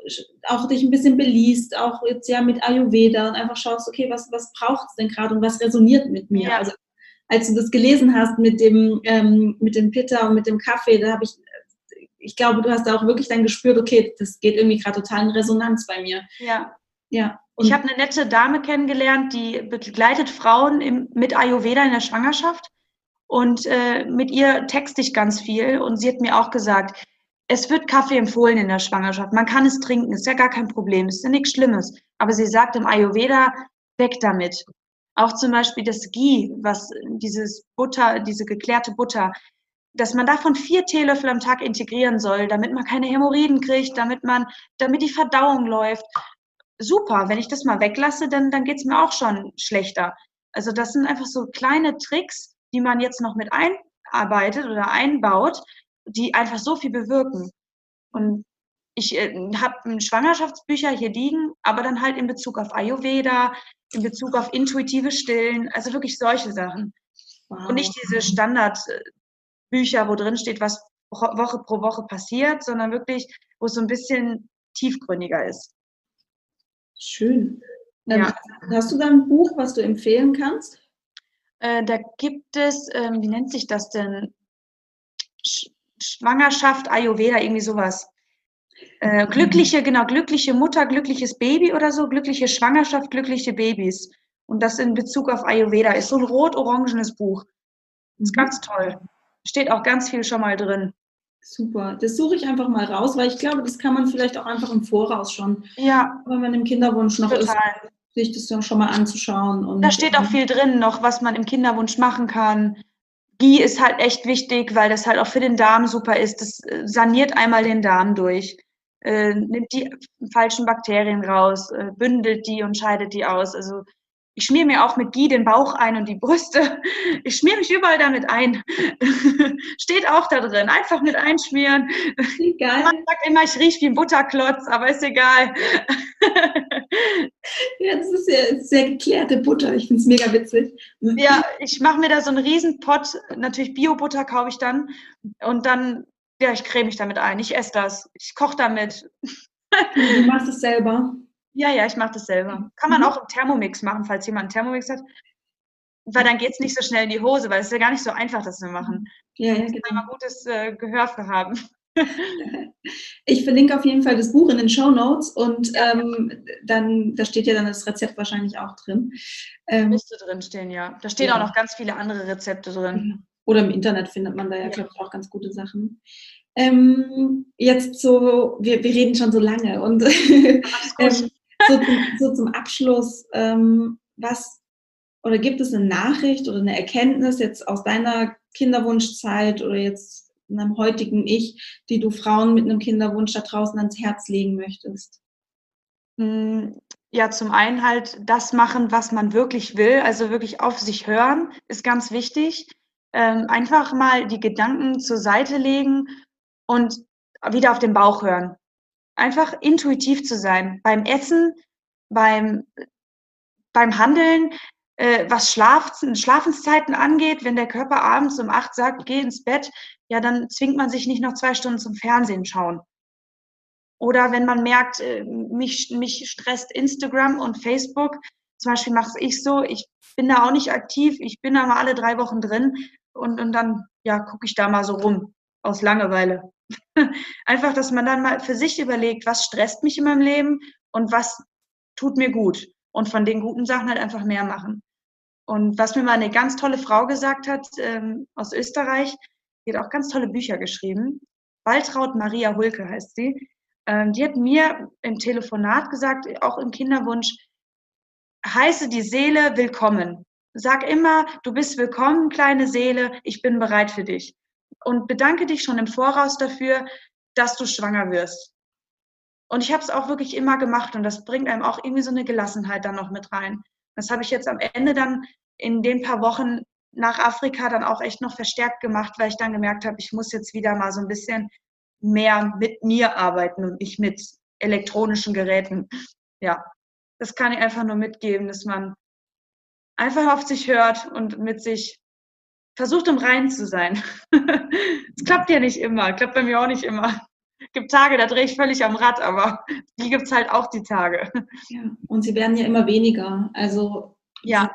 auch dich ein bisschen beliest, auch jetzt ja mit Ayurveda und einfach schaust, okay, was, was braucht es denn gerade und was resoniert mit mir? Ja. Also als du das gelesen hast mit dem, ähm, mit dem Pitta und mit dem Kaffee, da habe ich ich glaube, du hast auch wirklich dann gespürt, okay, das geht irgendwie gerade total in Resonanz bei mir. Ja. Ja. Und ich habe eine nette Dame kennengelernt, die begleitet Frauen im, mit Ayurveda in der Schwangerschaft. Und äh, mit ihr texte ich ganz viel. Und sie hat mir auch gesagt, es wird Kaffee empfohlen in der Schwangerschaft. Man kann es trinken, ist ja gar kein Problem, ist ja nichts Schlimmes. Aber sie sagt im Ayurveda, weg damit. Auch zum Beispiel das Ghee, was dieses Butter, diese geklärte Butter, dass man davon vier Teelöffel am Tag integrieren soll, damit man keine Hämorrhoiden kriegt, damit man, damit die Verdauung läuft. Super, wenn ich das mal weglasse, dann, dann geht es mir auch schon schlechter. Also das sind einfach so kleine Tricks, die man jetzt noch mit einarbeitet oder einbaut, die einfach so viel bewirken. Und ich äh, habe Schwangerschaftsbücher hier liegen, aber dann halt in Bezug auf Ayurveda, in Bezug auf intuitive Stillen, also wirklich solche Sachen. Wow. Und nicht diese Standard Bücher, wo drin steht, was Woche pro Woche passiert, sondern wirklich, wo es so ein bisschen tiefgründiger ist. Schön. Ja. Hast du da ein Buch, was du empfehlen kannst? Äh, da gibt es, ähm, wie nennt sich das denn? Sch Schwangerschaft, Ayurveda, irgendwie sowas. Äh, glückliche, genau, glückliche Mutter, glückliches Baby oder so, glückliche Schwangerschaft, glückliche Babys. Und das in Bezug auf Ayurveda ist so ein rot-orangenes Buch. Ist mhm. ganz toll steht auch ganz viel schon mal drin. Super, das suche ich einfach mal raus, weil ich glaube, das kann man vielleicht auch einfach im Voraus schon, ja. wenn man im Kinderwunsch noch Total. ist, sich das dann schon mal anzuschauen. Und, da steht auch viel drin noch, was man im Kinderwunsch machen kann. Gie ist halt echt wichtig, weil das halt auch für den Darm super ist. Das äh, saniert einmal den Darm durch, äh, nimmt die falschen Bakterien raus, äh, bündelt die und scheidet die aus. Also ich schmier mir auch mit Ghee den Bauch ein und die Brüste. Ich schmier mich überall damit ein. Steht auch da drin. Einfach mit einschmieren. Egal. Man sagt immer, ich rieche wie ein Butterklotz, aber ist egal. ja, das ist ja sehr geklärte Butter. Ich finde es mega witzig. Ja, ich mache mir da so einen riesen Pott. Natürlich Bio-Butter kaufe ich dann. Und dann, ja, ich creme mich damit ein. Ich esse das. Ich koche damit. Du machst es selber. Ja, ja, ich mache das selber. Kann man mhm. auch im Thermomix machen, falls jemand einen Thermomix hat. Weil dann geht es nicht so schnell in die Hose, weil es ist ja gar nicht so einfach, das zu machen. Ja, ja, genau. Mal gutes äh, Gehör für haben. Ich verlinke auf jeden Fall das Buch in den Show Notes und ähm, dann, da steht ja dann das Rezept wahrscheinlich auch drin. Ähm, Müsste drin stehen, ja. Da stehen ja. auch noch ganz viele andere Rezepte drin. Oder im Internet findet man da ja, ja. glaube ich, auch ganz gute Sachen. Ähm, jetzt so, wir, wir reden schon so lange und ähm, so, zum, so, zum, Abschluss, ähm, was oder gibt es eine Nachricht oder eine Erkenntnis jetzt aus deiner Kinderwunschzeit oder jetzt in einem heutigen Ich, die du Frauen mit einem Kinderwunsch da draußen ans Herz legen möchtest? Hm, ja, zum einen halt das machen, was man wirklich will, also wirklich auf sich hören, ist ganz wichtig. Ähm, einfach mal die Gedanken zur Seite legen und wieder auf den Bauch hören. Einfach intuitiv zu sein. Beim Essen, beim, beim Handeln, äh, was Schlaf, Schlafenszeiten angeht, wenn der Körper abends um acht sagt, geh ins Bett, ja, dann zwingt man sich nicht noch zwei Stunden zum Fernsehen schauen. Oder wenn man merkt, äh, mich, mich stresst Instagram und Facebook, zum Beispiel mache ich so, ich bin da auch nicht aktiv, ich bin da mal alle drei Wochen drin und, und dann ja, gucke ich da mal so rum aus Langeweile. Einfach, dass man dann mal für sich überlegt, was stresst mich in meinem Leben und was tut mir gut. Und von den guten Sachen halt einfach mehr machen. Und was mir mal eine ganz tolle Frau gesagt hat ähm, aus Österreich, die hat auch ganz tolle Bücher geschrieben. Waltraud Maria Hulke heißt sie. Ähm, die hat mir im Telefonat gesagt, auch im Kinderwunsch, heiße die Seele willkommen. Sag immer, du bist willkommen, kleine Seele, ich bin bereit für dich und bedanke dich schon im Voraus dafür, dass du schwanger wirst. Und ich habe es auch wirklich immer gemacht und das bringt einem auch irgendwie so eine Gelassenheit dann noch mit rein. Das habe ich jetzt am Ende dann in den paar Wochen nach Afrika dann auch echt noch verstärkt gemacht, weil ich dann gemerkt habe, ich muss jetzt wieder mal so ein bisschen mehr mit mir arbeiten und nicht mit elektronischen Geräten. Ja, das kann ich einfach nur mitgeben, dass man einfach auf sich hört und mit sich versucht im Reinen zu sein. Es klappt ja nicht immer, klappt bei mir auch nicht immer. Es gibt Tage, da drehe ich völlig am Rad, aber die gibt es halt auch die Tage. Ja, und sie werden ja immer weniger. Also ja.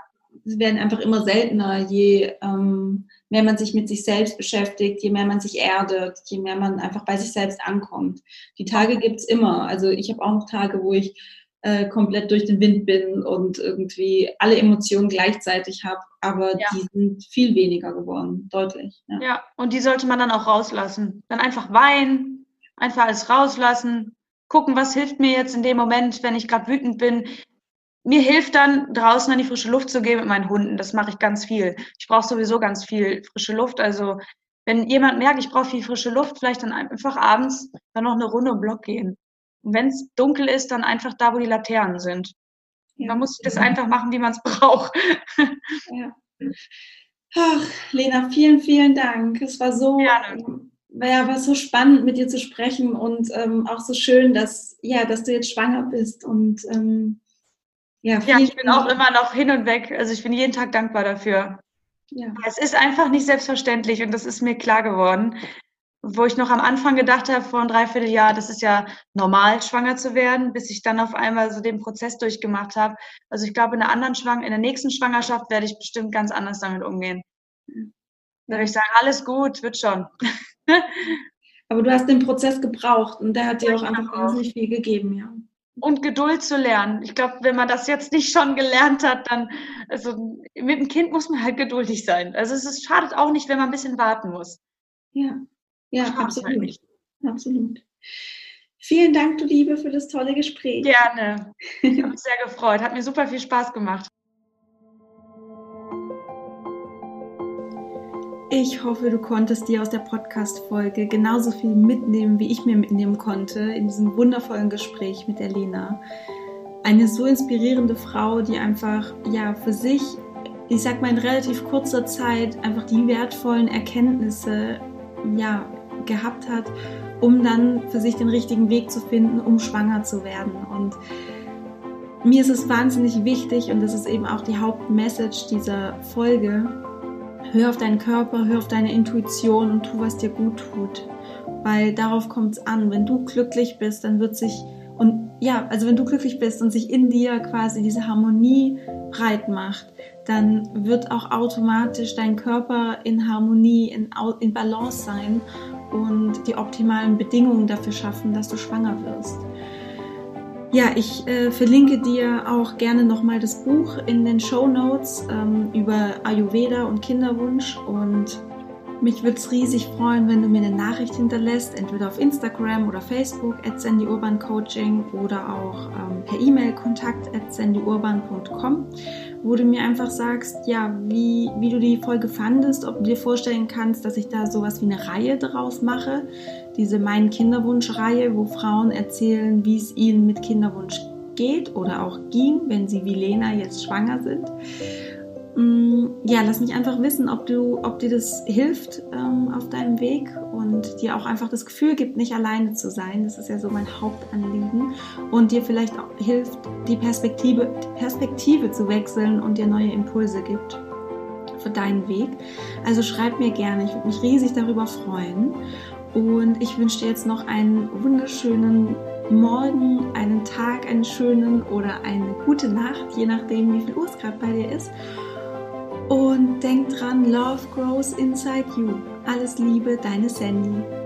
sie werden einfach immer seltener, je ähm, mehr man sich mit sich selbst beschäftigt, je mehr man sich erdet, je mehr man einfach bei sich selbst ankommt. Die Tage gibt es immer. Also ich habe auch noch Tage, wo ich äh, komplett durch den Wind bin und irgendwie alle Emotionen gleichzeitig habe, aber ja. die sind viel weniger geworden, deutlich. Ja. ja, und die sollte man dann auch rauslassen. Dann einfach weinen, einfach alles rauslassen, gucken, was hilft mir jetzt in dem Moment, wenn ich gerade wütend bin. Mir hilft dann, draußen an die frische Luft zu gehen mit meinen Hunden. Das mache ich ganz viel. Ich brauche sowieso ganz viel frische Luft. Also wenn jemand merkt, ich brauche viel frische Luft, vielleicht dann einfach abends dann noch eine Runde im Block gehen. Und wenn es dunkel ist, dann einfach da, wo die Laternen sind. Ja. Man muss das einfach machen, wie man es braucht. Ja. Ach, Lena, vielen, vielen Dank. Es war so, Gerne. Ja, war so spannend, mit dir zu sprechen und ähm, auch so schön, dass, ja, dass du jetzt schwanger bist. Und ähm, ja, ja, ich bin auch immer noch hin und weg. Also ich bin jeden Tag dankbar dafür. Ja. Es ist einfach nicht selbstverständlich und das ist mir klar geworden wo ich noch am Anfang gedacht habe, vor einem Dreivierteljahr, das ist ja normal, schwanger zu werden, bis ich dann auf einmal so den Prozess durchgemacht habe. Also ich glaube, in der anderen Schwang in der nächsten Schwangerschaft werde ich bestimmt ganz anders damit umgehen. Da werde ich sagen, alles gut, wird schon. Aber du hast den Prozess gebraucht und der hat dir auch einfach wahnsinnig viel gegeben, ja. Und Geduld zu lernen. Ich glaube, wenn man das jetzt nicht schon gelernt hat, dann, also mit dem Kind muss man halt geduldig sein. Also es ist, schadet auch nicht, wenn man ein bisschen warten muss. Ja. Ja, absolut. Absolut. Vielen Dank, du Liebe, für das tolle Gespräch. Gerne. Ich habe mich sehr gefreut. Hat mir super viel Spaß gemacht. Ich hoffe, du konntest dir aus der Podcast-Folge genauso viel mitnehmen, wie ich mir mitnehmen konnte in diesem wundervollen Gespräch mit der Lena. Eine so inspirierende Frau, die einfach ja für sich, ich sag mal in relativ kurzer Zeit, einfach die wertvollen Erkenntnisse ja gehabt hat, um dann für sich den richtigen Weg zu finden, um schwanger zu werden. Und mir ist es wahnsinnig wichtig und das ist eben auch die Hauptmessage dieser Folge. Hör auf deinen Körper, hör auf deine Intuition und tu, was dir gut tut. Weil darauf kommt es an. Wenn du glücklich bist, dann wird sich Und ja, also wenn du glücklich bist und sich in dir quasi diese Harmonie breit macht, dann wird auch automatisch dein Körper in Harmonie, in, in Balance sein und die optimalen Bedingungen dafür schaffen, dass du schwanger wirst. Ja, ich äh, verlinke dir auch gerne nochmal das Buch in den Show Notes ähm, über Ayurveda und Kinderwunsch und mich würde es riesig freuen, wenn du mir eine Nachricht hinterlässt, entweder auf Instagram oder Facebook at Sandy Urban Coaching oder auch ähm, per E-Mail kontakt at sandyurban.com, wo du mir einfach sagst, ja, wie, wie du die Folge fandest, ob du dir vorstellen kannst, dass ich da sowas wie eine Reihe daraus mache, diese Mein Kinderwunsch-Reihe, wo Frauen erzählen, wie es ihnen mit Kinderwunsch geht oder auch ging, wenn sie wie Lena jetzt schwanger sind. Mm, ja, lass mich einfach wissen, ob du, ob dir das hilft ähm, auf deinem Weg und dir auch einfach das Gefühl gibt, nicht alleine zu sein. Das ist ja so mein Hauptanliegen und dir vielleicht auch hilft, die Perspektive, Perspektive zu wechseln und dir neue Impulse gibt für deinen Weg. Also schreib mir gerne, ich würde mich riesig darüber freuen. Und ich wünsche dir jetzt noch einen wunderschönen Morgen, einen Tag, einen schönen oder eine gute Nacht, je nachdem, wie viel Uhr es gerade bei dir ist. Und denk dran, Love grows inside you. Alles Liebe, deine Sandy.